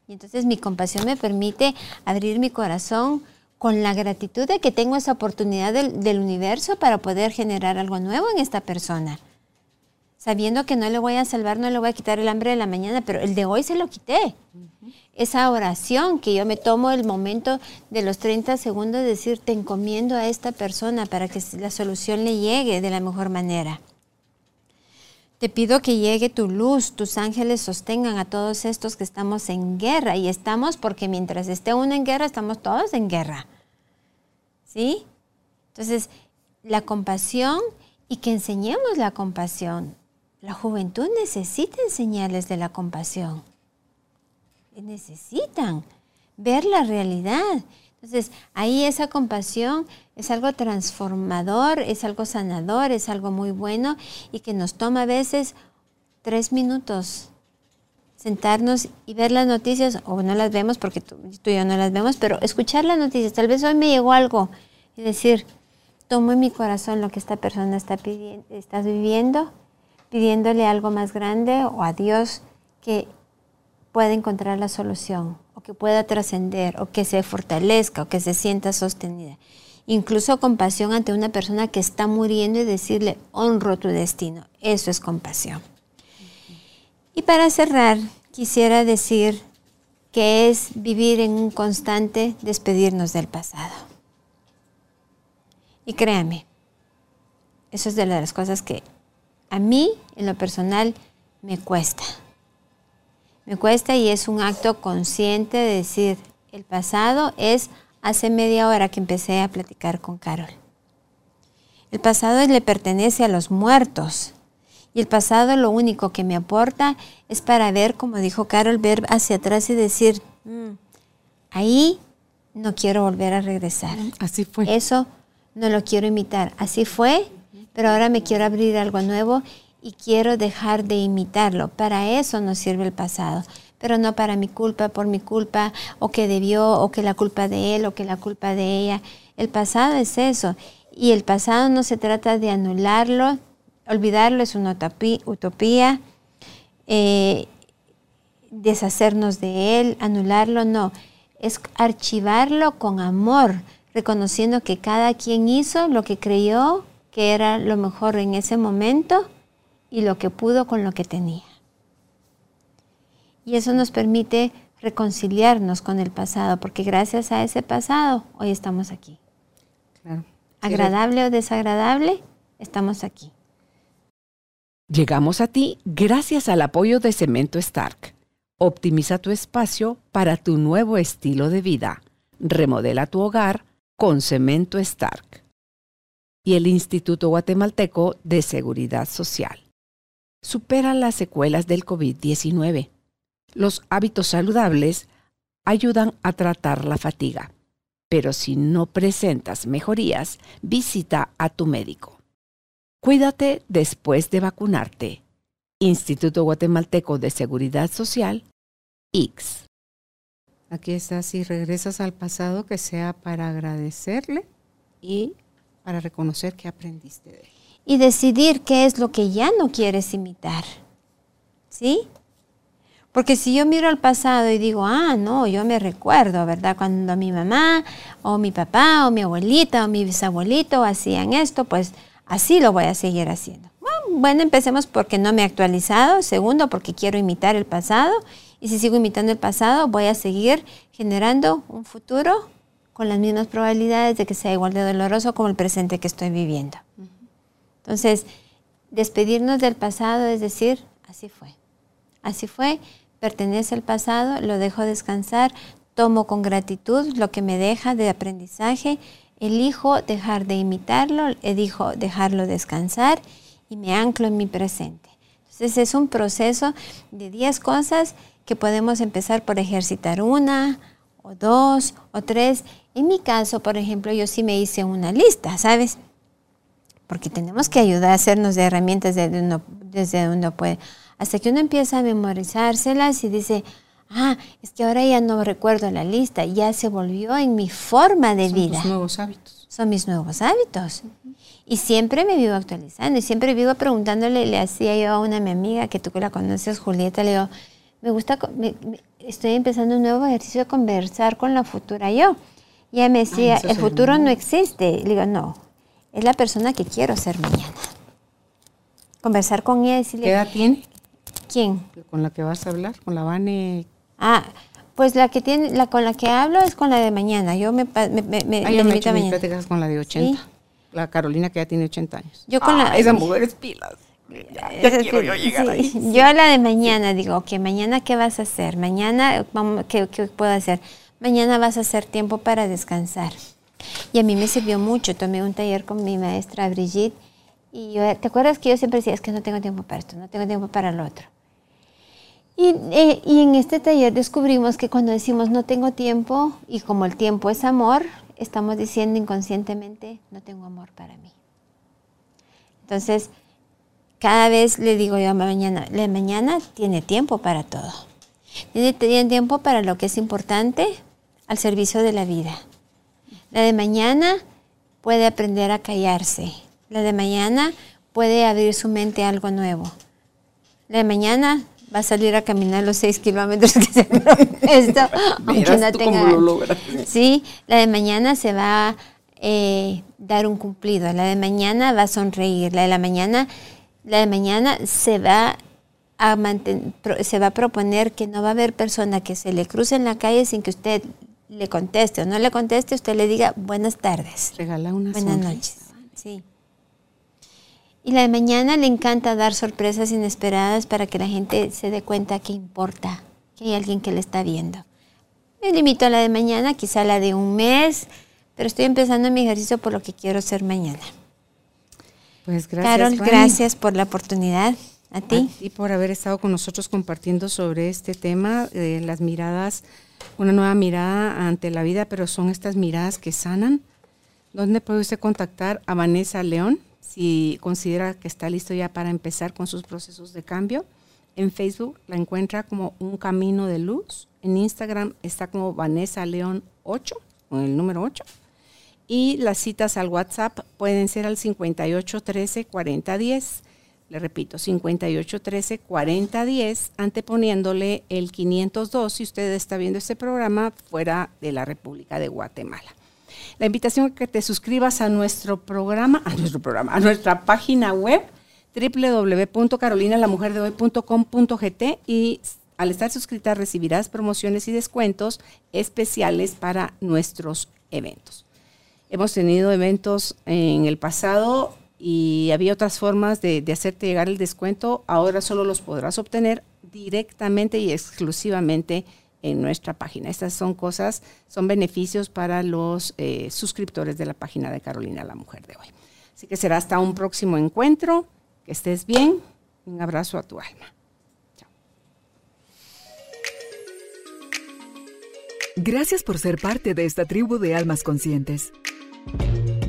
Y entonces mi compasión me permite abrir mi corazón con la gratitud de que tengo esa oportunidad del, universo para poder generar algo nuevo en esta persona. Sabiendo que no le voy a salvar, no le voy a quitar el hambre de la mañana, pero el de hoy se lo quité. Esa oración que yo me tomo el momento de los 30 segundos de decir, te encomiendo a esta persona para que la solución le llegue de la mejor manera. Te pido que llegue tu luz, tus ángeles sostengan a todos estos que estamos en guerra. Y estamos porque mientras esté uno en guerra, estamos todos en guerra. ¿Sí? Entonces, la compasión y que enseñemos la compasión. La juventud necesita enseñarles de la compasión. Necesitan ver la realidad. Entonces, ahí esa compasión es algo transformador, es algo sanador, es algo muy bueno y que nos toma a veces tres minutos sentarnos y ver las noticias, o no las vemos porque tú, y yo no las vemos, pero escuchar las noticias. Tal vez hoy me llegó algo y decir, tomo en mi corazón lo que esta persona está, pidiendo, está viviendo, pidiéndole algo más grande o a Dios que pueda encontrar la solución o que pueda trascender o que se fortalezca o que se sienta sostenida. Incluso compasión ante una persona que está muriendo y decirle, honro tu destino. Eso es compasión. Y para cerrar, quisiera decir que es vivir en un constante despedirnos del pasado. Y créame, eso es de las cosas que a mí, en lo personal, me cuesta. Me cuesta y es un acto consciente de decir, el pasado es hace media hora que empecé a platicar con Carol. El pasado le pertenece a los muertos. Y el pasado lo único que me aporta es para ver, como dijo Carol, ver hacia atrás y decir, mm, ahí no quiero volver a regresar. Así fue. Eso no lo quiero imitar. Así fue, pero ahora me quiero abrir algo nuevo y quiero dejar de imitarlo. Para eso nos sirve el pasado, pero no para mi culpa, por mi culpa, o que debió, o que la culpa de él, o que la culpa de ella. El pasado es eso. Y el pasado no se trata de anularlo, olvidarlo es una utopía, eh, deshacernos de él, anularlo, no. Es archivarlo con amor, reconociendo que cada quien hizo lo que creyó que era lo mejor en ese momento y lo que pudo con lo que tenía. Y eso nos permite reconciliarnos con el pasado, porque gracias a ese pasado hoy estamos aquí. Agradable o desagradable, estamos aquí. Llegamos a ti gracias al apoyo de Cemento Stark. Optimiza tu espacio para tu nuevo estilo de vida. Remodela tu hogar con Cemento Stark. Y el Instituto Guatemalteco de Seguridad Social supera las secuelas del COVID-19. Los hábitos saludables ayudan a tratar la fatiga, pero si no presentas mejorías, visita a tu médico. Cuídate después de vacunarte. Instituto Guatemalteco de Seguridad Social, X. Aquí está, si regresas al pasado, que sea para agradecerle y para reconocer que aprendiste de él y decidir qué es lo que ya no quieres imitar. ¿Sí? Porque si yo miro al pasado y digo, ah, no, yo me recuerdo, ¿verdad? Cuando mi mamá o mi papá o mi abuelita o mi bisabuelito hacían esto, pues así lo voy a seguir haciendo. Bueno, empecemos porque no me he actualizado. Segundo, porque quiero imitar el pasado. Y si sigo imitando el pasado, voy a seguir generando un futuro con las mismas probabilidades de que sea igual de doloroso como el presente que estoy viviendo. Entonces, despedirnos del pasado es decir, así fue. Así fue, pertenece al pasado, lo dejo descansar, tomo con gratitud lo que me deja de aprendizaje, elijo dejar de imitarlo, elijo dejarlo descansar y me anclo en mi presente. Entonces es un proceso de 10 cosas que podemos empezar por ejercitar una o dos o tres. En mi caso, por ejemplo, yo sí me hice una lista, ¿sabes? porque tenemos que ayudar a hacernos de herramientas desde uno, desde uno puede. Hasta que uno empieza a memorizárselas y dice, ah, es que ahora ya no recuerdo la lista, ya se volvió en mi forma de vida. Son nuevos hábitos. Son mis nuevos hábitos. Y siempre me vivo actualizando y siempre vivo preguntándole, le hacía yo a una mi amiga que tú la conoces, Julieta, le digo, me gusta, estoy empezando un nuevo ejercicio de conversar con la futura yo. Y ella me decía, el futuro no existe. Le digo, no, es la persona que quiero ser mañana. Conversar con ella y decirle... ¿Qué edad tiene? ¿Quién? ¿Con la que vas a hablar? ¿Con la Vane? Ah, pues la que tiene, la con la que hablo es con la de mañana. Yo me, me, me, me, ah, yo me mañana. con la de 80. La Carolina que ya tiene 80 años. Yo con la... Esa mujer es pilas. Ya, quiero yo llegar ahí. Yo la de mañana digo, ok, mañana qué vas a hacer, mañana ¿qué, ¿qué, puedo hacer? Mañana vas a hacer tiempo para descansar. Y a mí me sirvió mucho, tomé un taller con mi maestra Brigitte y yo, ¿te acuerdas que yo siempre decía, es que no tengo tiempo para esto, no tengo tiempo para lo otro? Y, eh, y en este taller descubrimos que cuando decimos no tengo tiempo y como el tiempo es amor, estamos diciendo inconscientemente no tengo amor para mí. Entonces, cada vez le digo yo a mañana, la mañana tiene tiempo para todo. Tiene, tiene tiempo para lo que es importante al servicio de la vida. La de mañana puede aprender a callarse. La de mañana puede abrir su mente a algo nuevo. La de mañana va a salir a caminar los seis kilómetros que se esto, aunque no tenga. Lo sí, la de mañana se va a eh, dar un cumplido. La de mañana va a sonreír. La de la mañana la de mañana se va a se va a proponer que no va a haber persona que se le cruce en la calle sin que usted le conteste o no le conteste, usted le diga buenas tardes. Regala una Buenas noches. Sí. Y la de mañana le encanta dar sorpresas inesperadas para que la gente se dé cuenta que importa, que hay alguien que le está viendo. Me limito a la de mañana, quizá la de un mes, pero estoy empezando mi ejercicio por lo que quiero ser mañana. Pues gracias. Carol, gracias por la oportunidad. A ti. Y por haber estado con nosotros compartiendo sobre este tema, de las miradas, una nueva mirada ante la vida, pero son estas miradas que sanan. ¿Dónde puede usted contactar a Vanessa León si considera que está listo ya para empezar con sus procesos de cambio? En Facebook la encuentra como Un Camino de Luz. En Instagram está como Vanessa León 8, con el número 8 y las citas al WhatsApp pueden ser al 5813 4010. Le repito, 5813 4010, anteponiéndole el 502 si usted está viendo este programa fuera de la República de Guatemala. La invitación es que te suscribas a nuestro programa, a nuestro programa, a nuestra página web www.carolinalamujerdehoy.com.gt y al estar suscrita recibirás promociones y descuentos especiales para nuestros eventos. Hemos tenido eventos en el pasado y había otras formas de, hacerte llegar el descuento. Ahora solo los podrás obtener directamente y exclusivamente en nuestra página. Estas son cosas, son beneficios para los eh, suscriptores de la página de Carolina la Mujer de hoy. Así que será hasta un próximo encuentro. Que estés bien. Un abrazo a tu alma. Chao. Gracias por ser parte de esta tribu de almas conscientes.